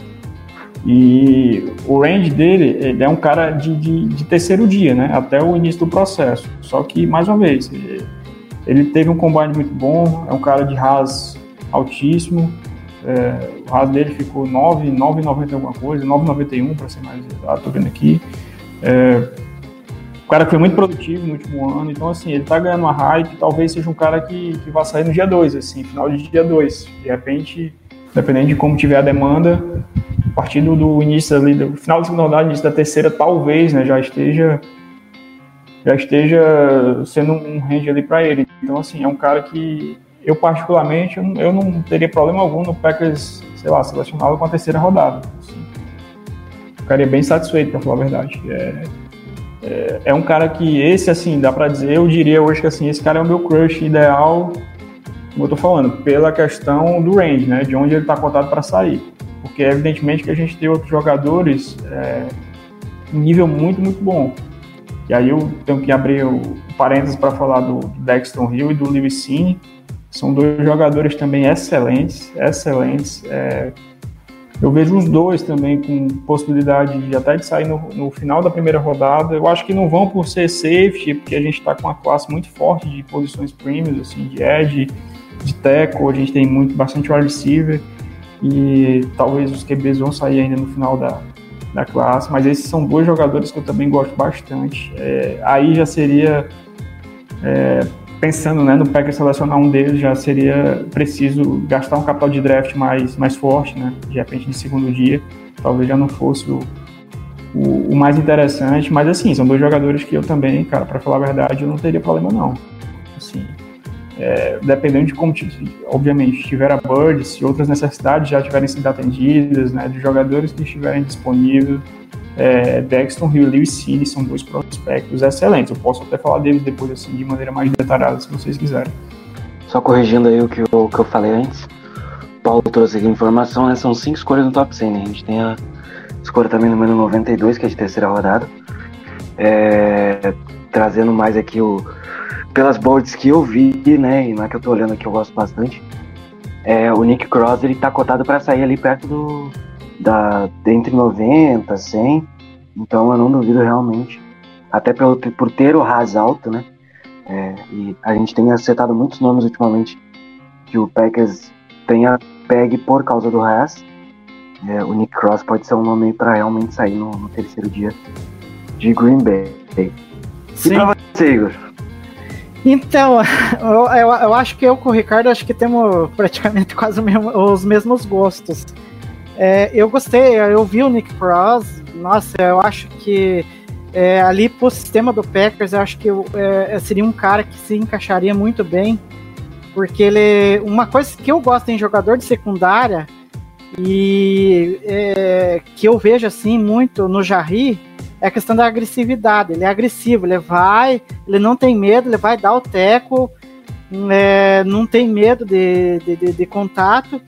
E o range dele, ele é um cara de, de, de terceiro dia, né? Até o início do processo. Só que, mais uma vez, ele teve um combine muito bom, é um cara de ras altíssimo. É, o RAS dele ficou 9, 9,90 alguma coisa, 9,91 para ser mais exato, tô vendo aqui. É, o cara foi muito produtivo no último ano, então assim, ele tá ganhando uma hype, talvez seja um cara que, que vai sair no dia 2, assim, final de dia 2. De repente, dependendo de como tiver a demanda, a partir do início ali, do final da segunda rodada, início da terceira, talvez, né, já esteja já esteja sendo um range ali para ele. Então, assim, é um cara que eu, particularmente, eu não teria problema algum no Packers, sei lá, selecioná-lo com a terceira rodada. Assim. Ficaria bem satisfeito, para falar a verdade. É, é, é, um cara que, esse, assim, dá para dizer, eu diria hoje que, assim, esse cara é o meu crush ideal, como eu tô falando, pela questão do range, né, de onde ele está cotado para sair. Porque, evidentemente, que a gente tem outros jogadores é, um nível muito, muito bom. E aí eu tenho que abrir o parênteses para falar do Dexton Hill e do Lewis Cine. São dois jogadores também excelentes, excelentes. É, eu vejo os dois também com possibilidade de até de sair no, no, final da primeira rodada. Eu acho que não vão por ser safety, porque a gente está com uma classe muito forte de posições premiums, assim, de edge, de tackle, a gente tem muito, bastante wide receiver e talvez os QBs vão sair ainda no final da, da classe, mas esses são dois jogadores que eu também gosto bastante. É, aí já seria, é, pensando né, no Packers selecionar um deles, já seria preciso gastar um capital de draft mais, mais forte, né, de repente de segundo dia, talvez já não fosse o, o, o mais interessante, mas assim, são dois jogadores que eu também, cara, para falar a verdade, eu não teria problema não. Assim, é, dependendo de como, obviamente, tiver a Bird, se outras necessidades já tiverem sido atendidas, né, de jogadores que estiverem disponíveis, é, Dexton Hill e Lewis Cine são dois prospectos excelentes. Eu posso até falar deles depois, assim, de maneira mais detalhada, se vocês quiserem. Só corrigindo aí o que eu, que eu falei antes, Paulo trouxe aqui informação, né, são cinco escolhas no top 100, né? A gente tem a escolha também número 92, que é de terceira rodada. É, trazendo mais aqui o pelas boards que eu vi, né, e na que eu tô olhando aqui eu gosto bastante, é, o Nick Cross ele tá cotado para sair ali perto do da entre 90, 100. Então eu não duvido realmente, até pelo, por ter o Haas alto, né? É, e a gente tem acertado muitos nomes ultimamente que o Packers tenha pegue por causa do Haas. É, o Nick Cross pode ser um nome para realmente sair no, no, terceiro dia de Green Bay. Sim. E pra você, Igor? Então, eu, eu, eu, acho que eu com o Ricardo acho que temos praticamente quase mesmo, os mesmos gostos. É, eu gostei, eu vi o Nick Cross, nossa, eu acho que é, ali pro sistema do Packers, eu acho que é, seria um cara que se encaixaria muito bem, porque ele. Uma coisa que eu gosto em jogador de secundária e é, que eu vejo assim muito no Jarry é a questão da agressividade. Ele é agressivo, ele vai, ele não tem medo, ele vai dar o teco, é, não tem medo de, de, de, de contato.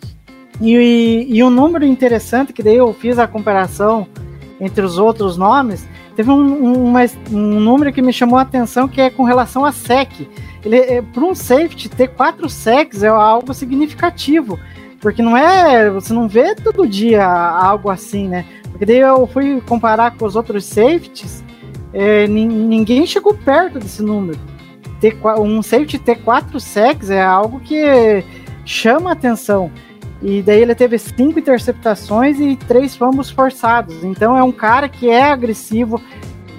E, e, um número interessante, que daí eu fiz a comparação entre os outros nomes, teve um, um, um número que me chamou a atenção, que é com relação a SEC. Ele, é, para um safety, ter quatro SECs é algo significativo, porque não é, você não vê todo dia algo assim, né? Porque daí eu fui comparar com os outros safeties, é, ninguém chegou perto desse número. Ter, um safety ter quatro sacks é algo que chama atenção. E daí ele teve cinco interceptações e três fumbles forçados. Então é um cara que é agressivo,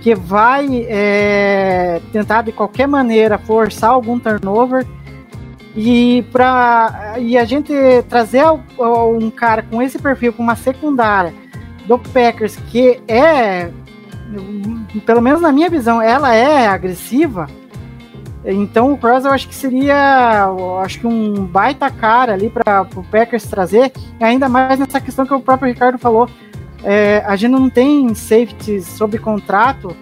que vai é, tentar de qualquer maneira forçar algum turnover. E, pra, e a gente trazer um cara com esse perfil, com uma secundária, do Packers, que é, pelo menos na minha visão, ela é agressiva. Então o Cross eu acho que seria, acho que um baita cara ali para o Packers trazer, ainda mais nessa questão que o próprio Ricardo falou. É, a gente não tem safeties sob contrato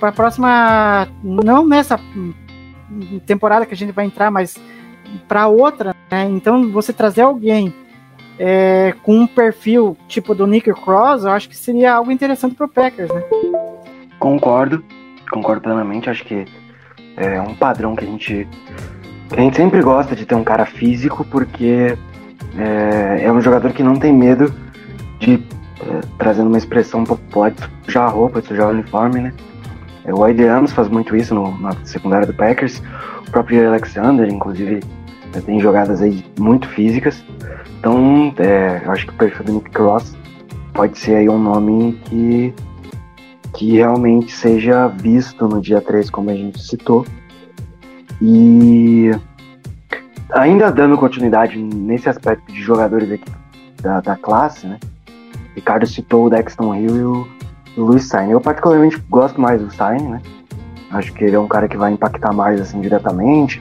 para a próxima, não nessa temporada que a gente vai entrar, mas para outra. Né? Então você trazer alguém é, com um perfil tipo do Nick Cross, eu acho que seria algo interessante pro Packers, né? Concordo, concordo plenamente. Acho que é um padrão que a gente a gente sempre gosta de ter um cara físico porque é, é um jogador que não tem medo de é, trazendo uma expressão popular de sujar a roupa, de sujar o uniforme, né? É, o Wade Ramos faz muito isso no, na secundária do Packers, o próprio Alexander, inclusive, tem jogadas aí muito físicas. Então, é, eu acho que o perfil do Nick Cross pode ser aí um nome que, que realmente seja visto no dia 3, como a gente citou. E ainda dando continuidade nesse aspecto de jogadores aqui da, da classe, né? Ricardo citou o Dexton Hill e o, Luiz Sain. Eu particularmente gosto mais do Sain, né? Acho que ele é um cara que vai impactar mais assim diretamente.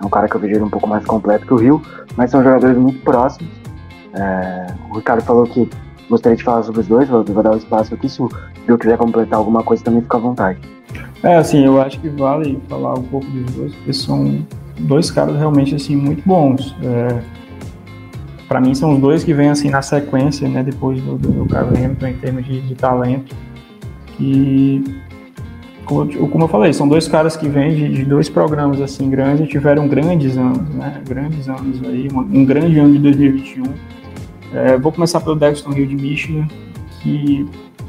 É um cara que eu vejo ele um pouco mais completo que o Rio, mas são jogadores muito próximos. É, o Ricardo falou que gostaria de falar sobre os dois, vou, vou dar o espaço aqui. Se o Rio quiser completar alguma coisa, também fica à vontade. É, assim, eu acho que vale falar um pouco dos dois, porque são dois caras realmente, assim, muito bons. É, para mim, são os dois que vêm, assim, na sequência, né, depois do, do, do Carlos Hamilton, em termos de, de talento. E, como, eu- como eu falei, são dois caras que vêm de, de dois programas, assim, grandes tiveram grandes anos, né, grandes anos aí, uma- um grande ano de 2021. É, vou começar pelo Dexton Hill de Michigan, que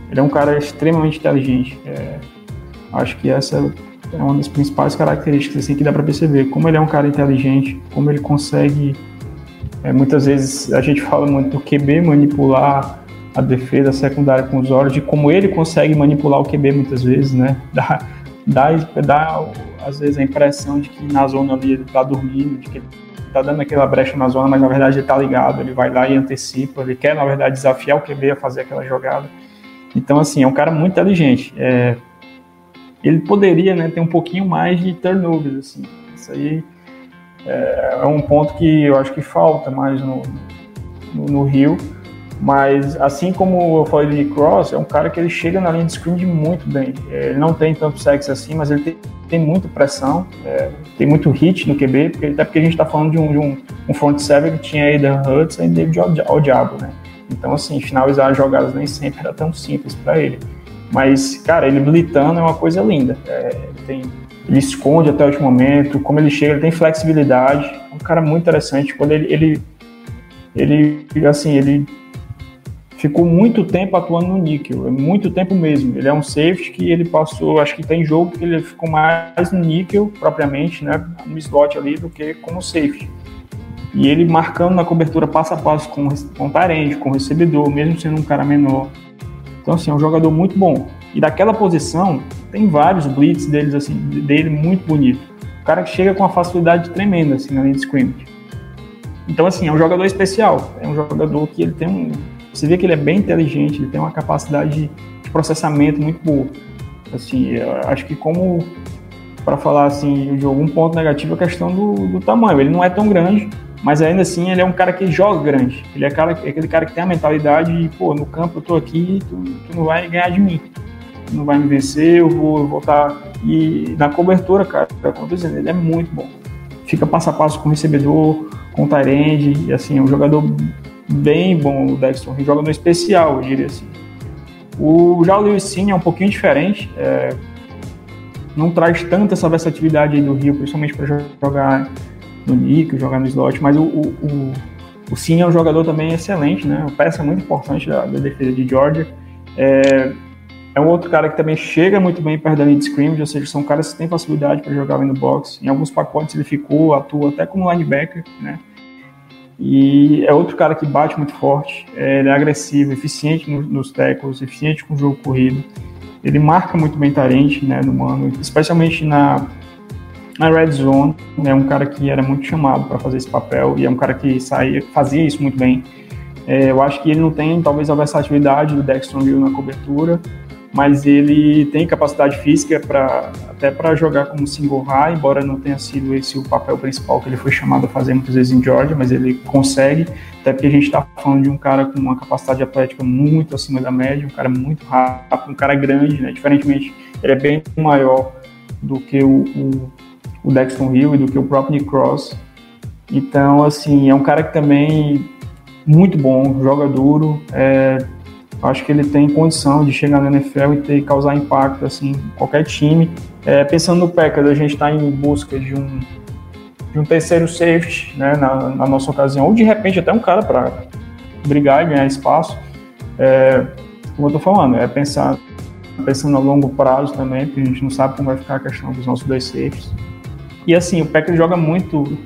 ele é um cara extremamente inteligente. É, acho que essa é uma das principais características assim, que dá para perceber. Como ele é um cara inteligente, como ele consegue. é, muitas vezes a gente fala muito do QB manipular a defesa secundária com os olhos, de como ele consegue manipular o QB muitas vezes, né? Dá, dá, dá às vezes a impressão de que na zona ali ele tá dormindo, de que ele tá dando aquela brecha na zona, mas na verdade ele tá ligado, ele vai lá e antecipa, ele quer na verdade desafiar o QB a fazer aquela jogada. Então, assim, é um cara muito inteligente. É, ele poderia né, ter um pouquinho mais de turnovers, assim. Isso aí é, é um ponto que eu acho que falta mais no, no, no Rio. Mas, assim como eu falei de Cross, é um cara que ele chega na linha de scrimmage muito bem. É, Ele não tem tanto sexo assim, mas ele tem, tem muita pressão, é, tem muito hit no QB, porque, até porque a gente está falando de um, de um, um front seven que tinha Aidan Hudson e David ao diabo, né? Então, assim, finalizar as jogadas nem sempre era tão simples para ele. Mas, cara, ele blitando é uma coisa linda. É, ele, tem, ele esconde até o último momento, como ele chega, ele tem flexibilidade. É um cara muito interessante. Quando ele, ele, ele assim, ele ficou muito tempo atuando no níquel, é muito tempo mesmo. Ele é um safety que ele passou, acho que tem jogo que ele ficou mais no níquel propriamente, né, no slot ali, do que como safety. E ele marcando na cobertura passo a passo com, com tarente, com recebedor, mesmo sendo um cara menor. Então, assim, é um jogador muito bom. E daquela posição, tem vários blitz deles, assim, dele muito bonito. O cara que chega com uma facilidade tremenda, assim, na linha de scrimmage. Então, assim, é um jogador especial. É um jogador que ele tem um... Você vê que ele é bem inteligente, ele tem uma capacidade de processamento muito boa. Assim, eu acho que como... Para falar, assim, de algum ponto negativo, a questão do, do tamanho. Ele não é tão grande, mas ainda assim ele é um cara que joga grande. Ele é, cara, é aquele cara que tem a mentalidade de, pô, no campo eu tô aqui, tu, tu não vai ganhar de mim. Tu não vai me vencer, eu vou, vou estar. E na cobertura, cara, tô dizendo, ele é muito bom. Fica passo a passo com o recebedor, com o Tyrande, assim, é um jogador bem bom, o Dexter, um jogador especial, eu diria assim. O, já o Lewis é um pouquinho diferente, é, não traz tanta essa versatilidade do Rio, principalmente para jogar no Nick, jogar no slot, mas o, o, o, o Cine é um jogador também excelente, né? Uma peça muito importante da, da defesa de Georgia. É, é um outro cara que também chega muito bem perto da linha de scrimmage, ou seja, são caras que têm facilidade para jogar no box. Em alguns pacotes ele ficou, atua até como linebacker, né? E é outro cara que bate muito forte, é, ele é agressivo, eficiente nos, nos tackles, eficiente com o jogo corrido. Ele marca muito bem Tarente, né, no mano, especialmente na, na red zone, é um cara que era muito chamado para fazer esse papel e é um cara que saía, fazia isso muito bem. É, eu acho que ele não tem talvez a versatilidade do Dexter Hill na cobertura, mas ele tem capacidade física para até para jogar como single high, embora não tenha sido esse o papel principal que ele foi chamado a fazer muitas vezes em Georgia, mas ele consegue, até porque a gente está falando de um cara com uma capacidade atlética muito acima da média, um cara muito rápido, um cara grande, né? Diferentemente, ele é bem maior do que o, o, o Dexton Hill e do que o próprio Nick Cross. Então, assim, é um cara que também muito bom, joga duro, é, acho que ele tem condição de chegar na NFL e ter, causar impacto assim em qualquer time. É, pensando no Packers, a gente está em busca de um, de um terceiro safety, né, na, na, nossa ocasião, ou de repente até um cara para brigar e ganhar espaço. É, como eu estou falando, é pensar pensando a longo prazo também, porque a gente não sabe como vai ficar a questão dos nossos dois safeties. E assim, o Packers joga muito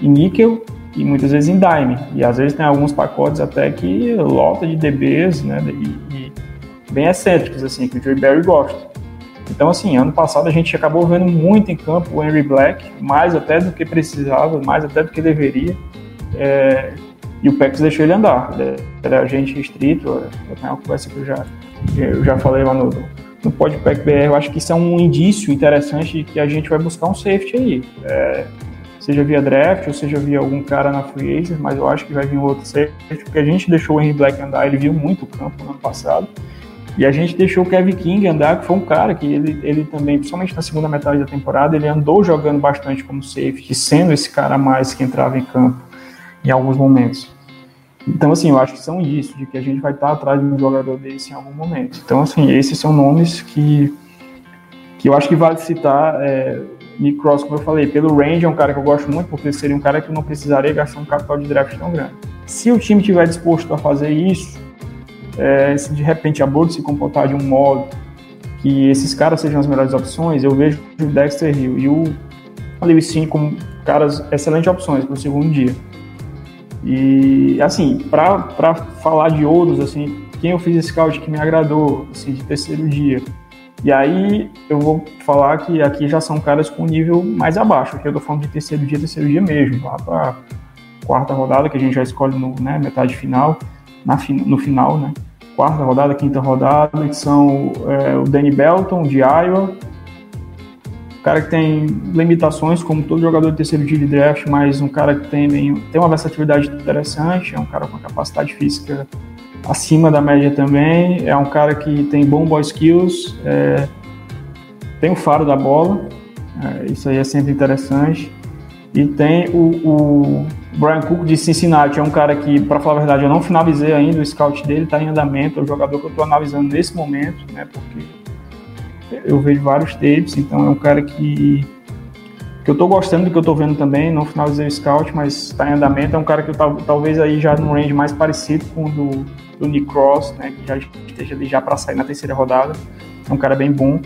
em níquel e muitas vezes em dime. E às vezes tem alguns pacotes até que lota de DBs, né? E, e bem excêntricos, assim, que o Joey Barry gosta. Então, assim, ano passado a gente acabou vendo muito em campo o Henry Black, mais até do que precisava, mais até do que deveria. É, e o Packers deixou ele andar. Ele era agente restrito, é uma conversa que eu já, eu já falei lá no, no Podpack BR. Eu acho que isso é um indício interessante de que a gente vai buscar um safety aí. É, seja via draft ou seja via algum cara na free agent, mas eu acho que vai vir outro safety, porque a gente deixou o Henry Black andar, ele viu muito o campo no ano passado. E a gente deixou o Kevin King andar, que foi um cara que ele, ele também, principalmente na segunda metade da temporada, ele andou jogando bastante como safety, sendo esse cara mais que entrava em campo em alguns momentos. Então, assim, eu acho que são isso, de que a gente vai estar atrás de um jogador desse em algum momento. Então, assim, esses são nomes que, que eu acho que vale citar. É, Nick Cross, como eu falei, pelo range é um cara que eu gosto muito, porque seria um cara que eu não precisaria gastar um capital de draft tão grande. Se o time tiver disposto a fazer isso, é, se de repente a board se comportar de um modo que esses caras sejam as melhores opções, eu vejo o Dexter Hill e o Lewis Sim como caras excelentes opções para o segundo dia. E assim, para falar de outros, assim, quem eu fiz scout que me agradou, assim, de terceiro dia. E aí eu vou falar que aqui já são caras com nível mais abaixo, aqui eu tô falando de terceiro dia, terceiro dia mesmo, lá para quarta rodada, que a gente já escolhe no né, metade final, na, no final, né? quarta rodada, quinta rodada, que são é, o Danny Belton, de Iowa, cara que tem limitações, como todo jogador de terceiro dia de draft, mas um cara que tem, tem uma versatilidade interessante, é um cara com capacidade física acima da média também, é um cara que tem bom ball skills, é, tem o faro da bola, é, isso aí é sempre interessante, e tem o, o Brian Cook de Cincinnati é um cara que, para falar a verdade, eu não finalizei ainda o scout dele, está em andamento, é o jogador que eu estou analisando nesse momento, né? Porque eu vejo vários tapes, então é um cara que, que eu estou gostando do que eu estou vendo também, não finalizei o scout, mas está em andamento, é um cara que eu talvez aí já no range mais parecido com o do, do Nick Cross, né? Que já esteja ali já para sair na terceira rodada, é um cara bem bom.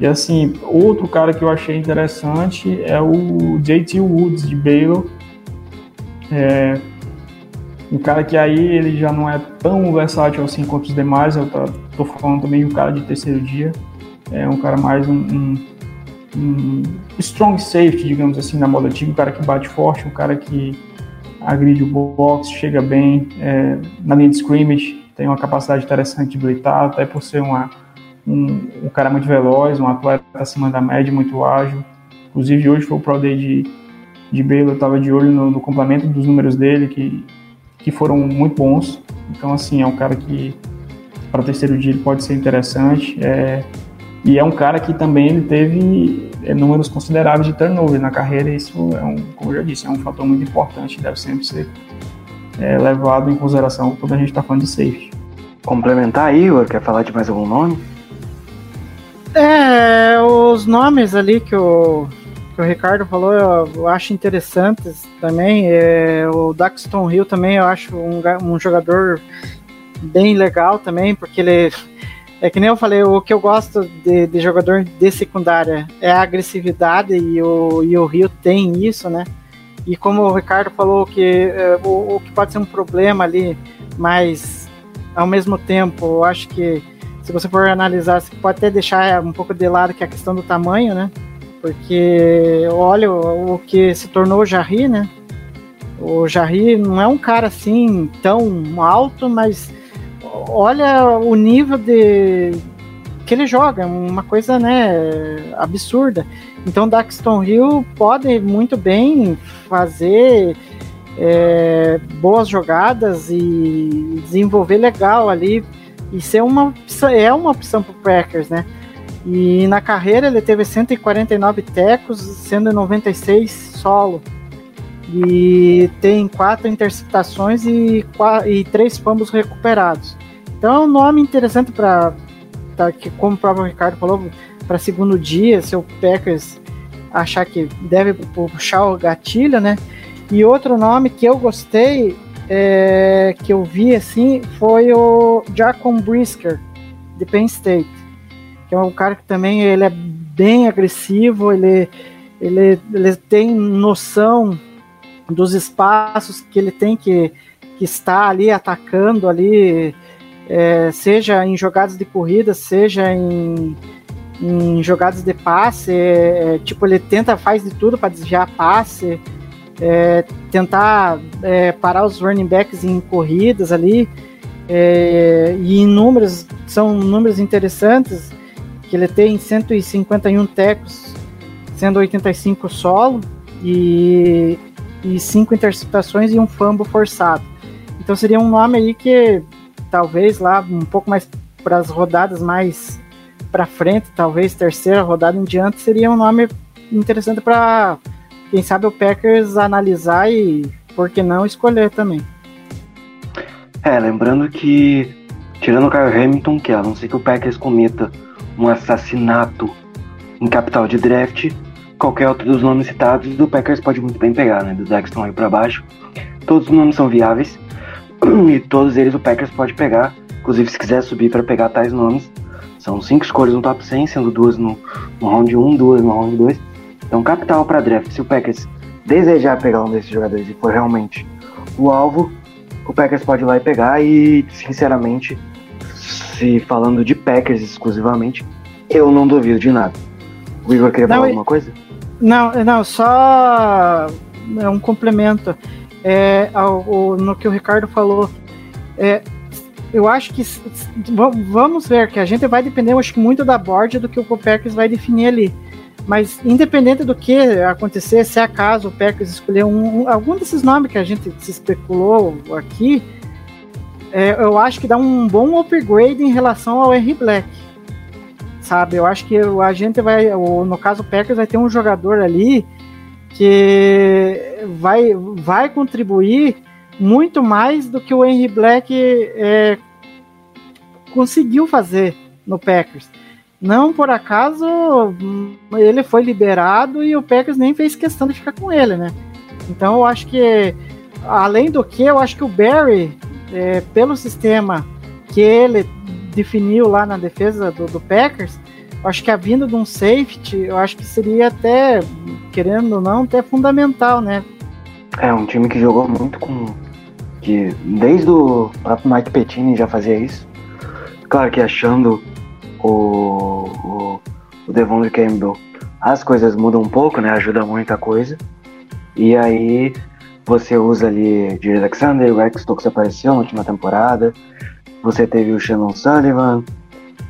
E assim, outro cara que eu achei interessante é o JT Woods de Baylor, é, um cara que aí ele já não é tão versátil assim quanto os demais, eu tô, falando também de um cara de terceiro dia, é um cara mais um, um, um strong safety, digamos assim, na moda antiga, um cara que bate forte, um cara que agride o box, chega bem é, na linha de scrimmage, tem uma capacidade interessante de blitar, até por ser uma, um, um cara muito veloz, um atleta acima da média, muito ágil. Inclusive hoje foi o Pro Day de de Baylor, estava de olho no, no, complemento dos números dele, que, que foram muito bons. Então, assim, é um cara que para o terceiro dia ele pode ser interessante. É, e é um cara que também ele teve é, números consideráveis de turnover na carreira. E isso é um, como eu já disse, é um fator muito importante, deve sempre ser é, levado em consideração quando a gente está falando de safety. Complementar, Igor, quer falar de mais algum nome? É, os nomes ali que o que o Ricardo falou, eu, eu acho interessantes também. É, o Daxton Hill também eu acho um, um jogador bem legal também, porque ele é que nem eu falei, o que eu gosto de, de jogador de secundária é a agressividade e o, e o Rio tem isso, né? E como o Ricardo falou que é, o, o, que pode ser um problema ali, mas ao mesmo tempo, eu acho que se você for analisar, você pode até deixar um pouco de lado que é a questão do tamanho, né? Porque olha o, o que se tornou o Jarry, né? O Jarry não é um cara assim tão alto, mas olha o nível de que ele joga, uma coisa né, absurda. Então Daxton Hill pode muito bem fazer é, boas jogadas e desenvolver legal ali e ser uma é uma opção para o Packers, né? E na carreira ele teve 149 tecos, sendo 96 solo. E tem quatro interceptações e, e três fumbles recuperados. Então é um nome interessante para, que, como o próprio Ricardo falou, para segundo dia, se o Packers achar que deve puxar o gatilho, né? E outro nome que eu gostei, é, que eu vi assim, foi o Jacon Brisker, de Penn State que é um cara que também ele é bem agressivo, ele, ele, ele tem noção dos espaços que ele tem que, que estar ali atacando ali, é, seja em jogadas de corrida, seja em, em jogadas de passe, é, é tipo ele tenta faz de tudo para desviar passe, é, tentar é, parar os running backs em corridas ali, é, e números são números interessantes que ele tem 151 tecos, sendo 85 solo e, e 5 interceptações e um fumble forçado. Então seria um nome aí que talvez lá um pouco mais para as rodadas mais para frente, talvez terceira rodada em diante, seria um nome interessante para quem sabe o Packers analisar e por que não escolher também. É, lembrando que tirando o Kyle Hamilton, que a não ser que o Packers cometa um assassinato em capital de draft, qualquer outro dos nomes citados do Packers pode muito bem pegar, né? Do Dexton aí para baixo. Todos os nomes são viáveis e todos eles o Packers pode pegar. Inclusive, se quiser subir para pegar tais nomes, são cinco escolhas no top 100, sendo duas no, no round 1, duas no round 2. Então, capital para draft. Se o Packers desejar pegar um desses jogadores e for realmente o alvo, o Packers pode ir lá e pegar. E, sinceramente, se falando de Packers exclusivamente, eu não duvido de nada. O Igor queria Não, falar alguma coisa? Não, não, só é um complemento é, ao, ao- no que o Ricardo falou. É, eu acho que vamos ver que a gente vai depender, acho que muito da board do que o Packers vai definir ali. Mas independente do que acontecer, se acaso o Packers escolher um, um- algum desses nomes que a gente se especulou aqui, é, eu acho que dá um bom upgrade em relação ao Henry Black sabe? Eu acho que a gente vai, no caso o Packers vai ter um jogador ali que vai, vai contribuir muito mais do que o Henry Black é, conseguiu fazer no Packers. Não por acaso ele foi liberado e o Packers nem fez questão de ficar com ele, né? Então eu acho que, além do que, eu acho que o Barry, é, pelo sistema que ele definiu lá na defesa do, do Packers, acho que a vinda de um safety, eu acho que seria até, querendo ou não, até fundamental, né? É um time que jogou muito com. que desde o próprio Mike Pettine já fazia isso. Claro que achando o, o, o Devon Campbell as coisas mudam um pouco, né? Ajuda muita coisa. E aí você usa ali Jerry Alexander, o Rex Stokes apareceu na última temporada. Você teve o Shannon Sullivan,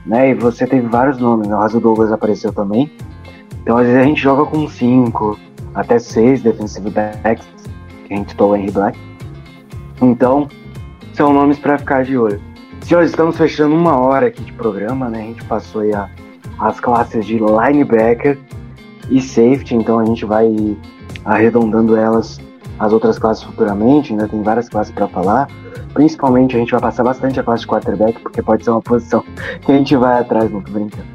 né? E você teve vários nomes, né? O Raso Douglas apareceu também. Então às vezes a gente joga com cinco, até seis defensive backs, que a gente citou o Henry Black. Então, são nomes para ficar de olho. Senhores, estamos fechando uma hora aqui de programa, né? A gente passou aí a- as classes de linebacker e safety, então a gente vai arredondando elas as outras classes futuramente, ainda tem várias classes para falar. Principalmente a gente vai passar bastante a classe de quarterback, porque pode ser uma posição que a gente vai atrás, não tô brincando.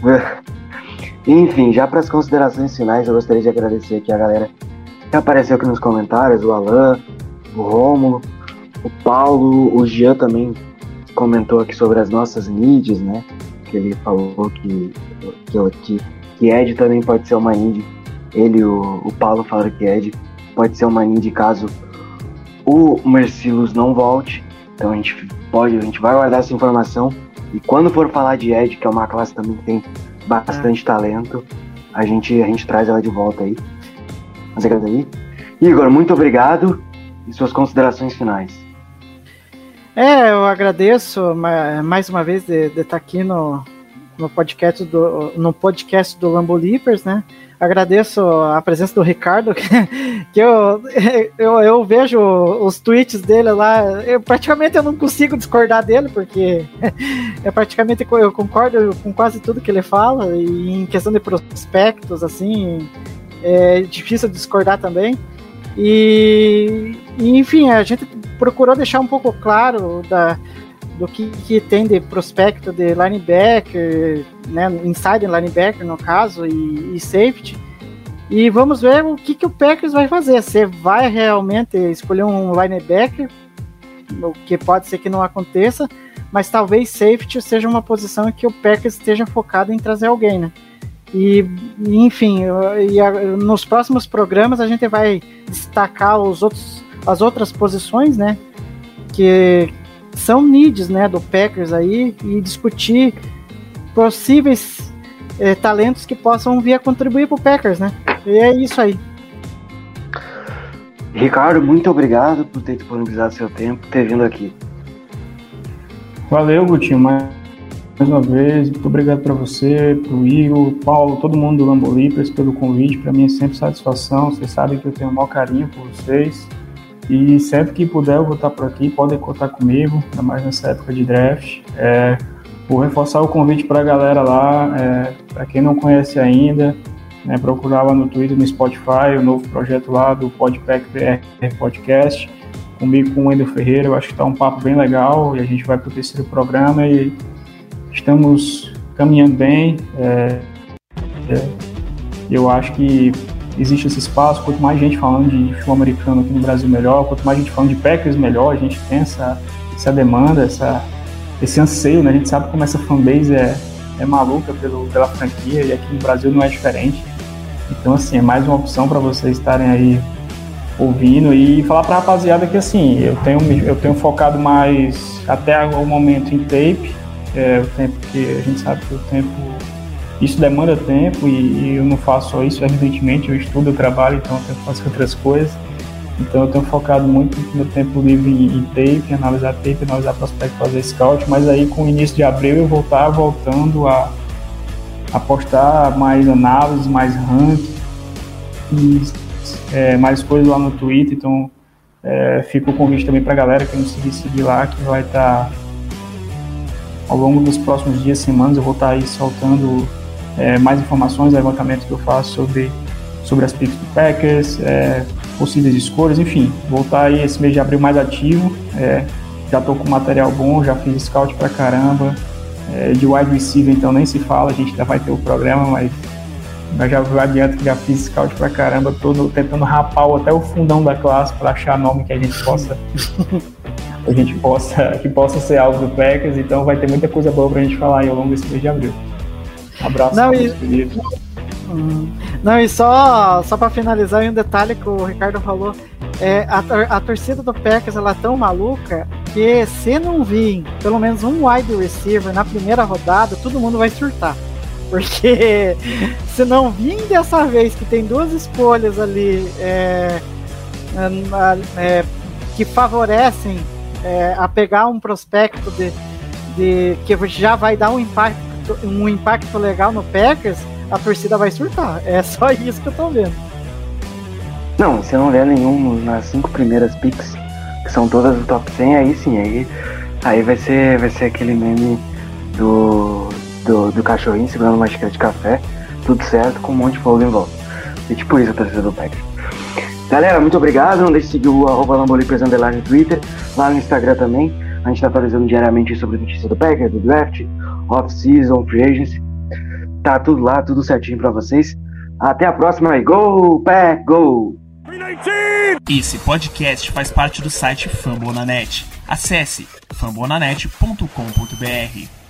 Enfim, já para as considerações finais, eu gostaria de agradecer aqui a galera que apareceu aqui nos comentários, o Alan, o Rômulo, o Paulo, o Jean também comentou aqui sobre as nossas needs, né? Que ele falou que, que, que, que Ed também pode ser uma need. Ele o, o Paulo falaram que Ed pode ser uma need caso o Mercilus não volte. Então a gente pode, a gente vai guardar essa informação. E quando for falar de Ed, que é uma classe também que tem bastante talento, a gente, a gente traz ela de volta aí. Mas é aí. Igor, muito obrigado e suas considerações finais. É, eu agradeço ma- mais uma vez de de estar aqui no, no podcast do no podcast do Lambo Leapers, né? Agradeço a presença do Ricardo, que, que eu, eu, eu vejo os tweets dele lá. Eu, praticamente eu não consigo discordar dele, porque é praticamente eu concordo com quase tudo que ele fala. E em questão de prospectos, assim, é difícil discordar também. E, enfim, a gente procurou deixar um pouco claro da, do que, que tem de prospecto de linebacker, né, inside linebacker no caso, e, e safety. E vamos ver o que, que o Packers vai fazer. Se vai realmente escolher um linebacker, o que pode ser que não aconteça, mas talvez safety seja uma posição em que o Packers esteja focado em trazer alguém, né? E, enfim, e a- nos próximos programas a gente vai destacar os outros, as outras posições, né? Que são needs, né, do Packers aí e discutir possíveis eh, talentos que possam vir a contribuir para o Packers, né? E é isso aí. Ricardo, muito obrigado por ter disponibilizado seu tempo, ter vindo aqui. Valeu, Gutinho. Mais mais uma vez, muito obrigado para você, para o Igor, Paulo, todo mundo do Lambolipers pelo convite. Para mim é sempre satisfação. Vocês sabem que eu tenho o maior carinho por vocês. E sempre que puder eu vou estar por aqui, podem contar comigo, ainda mais nessa época de draft. É, vou reforçar o convite para a galera lá, é, para quem não conhece ainda, né, procurar lá no Twitter, no Spotify, o novo projeto lá do Podpack PR Podcast, comigo com o Wendel Ferreira, eu acho que está um papo bem legal e a gente vai para o terceiro programa e estamos caminhando bem. É, é, eu acho que existe esse espaço. Quanto mais gente falando de futebol americano aqui no Brasil, melhor. Quanto mais gente falando de Packers, melhor. A gente tem essa, essa demanda, essa, esse anseio, né? A gente sabe como essa fanbase é, é maluca pelo, pela franquia e aqui no Brasil não é diferente. Então, assim, é mais uma opção para vocês estarem aí ouvindo e falar para a rapaziada que, assim, eu tenho, eu tenho focado mais até o momento em tape, é, o tempo que a gente sabe que o tempo isso demanda tempo e, e, eu não faço só isso, evidentemente, eu estudo, eu trabalho, então eu fazer outras coisas. Então eu tenho focado muito no meu tempo livre em, em tape, analisar tape, analisar prospecto, fazer scout, mas aí com o início de abril eu vou estar voltando a, a postar mais análises, mais ranking, é, mais coisas lá no Twitter, então é, fica o convite também para a galera que não seguir, seguir lá, que vai estar ao longo dos próximos dias, semanas, eu vou estar aí soltando é, mais informações, levantamentos que eu faço sobre, sobre as picks do Packers, é, possíveis escolhas, enfim, voltar aí esse mês de abril mais ativo. É, já estou com material bom, já fiz scout pra caramba. É, de wide receiver, então nem se fala, a gente já vai ter o programa, mas, mas já adianto que já fiz scout pra caramba, no, tentando rapar até o fundão da classe para achar nome que a gente possa. A gente possa, que possa ser alvo do Packers, então vai ter muita coisa boa pra gente falar aí ao longo desse mês de abril. Abraço, não, e, hum, não, e só, só para finalizar, um detalhe que o Ricardo falou: é, a, a torcida do Packers ela é tão maluca que se não vir pelo menos um wide receiver na primeira rodada, todo mundo vai surtar. Porque se não vir dessa vez que tem duas escolhas ali é, é, é que favorecem é, a pegar um prospecto de, de que já vai dar um impacto um impacto legal no Packers, a torcida vai surtar. É só isso que eu tô vendo. Não, se não der nenhum nas cinco primeiras picks, que são todas do top 100, aí sim, aí, aí vai, ser, vai ser aquele meme do, do, do cachorrinho segurando uma xícara de café, tudo certo, com um monte de fogo em volta. É tipo isso a torcida do Packers. Galera, muito obrigado. Não deixe de seguir o arroba no Twitter, lá no Instagram também. A gente está atualizando diariamente sobre notícias do Packers, do draft, off-season, free agency. Tá tudo lá, tudo certinho para vocês. Até a próxima aí. Go, Pack, go! Esse podcast faz parte do site Fambonanet. Acesse fambonanet.com.br.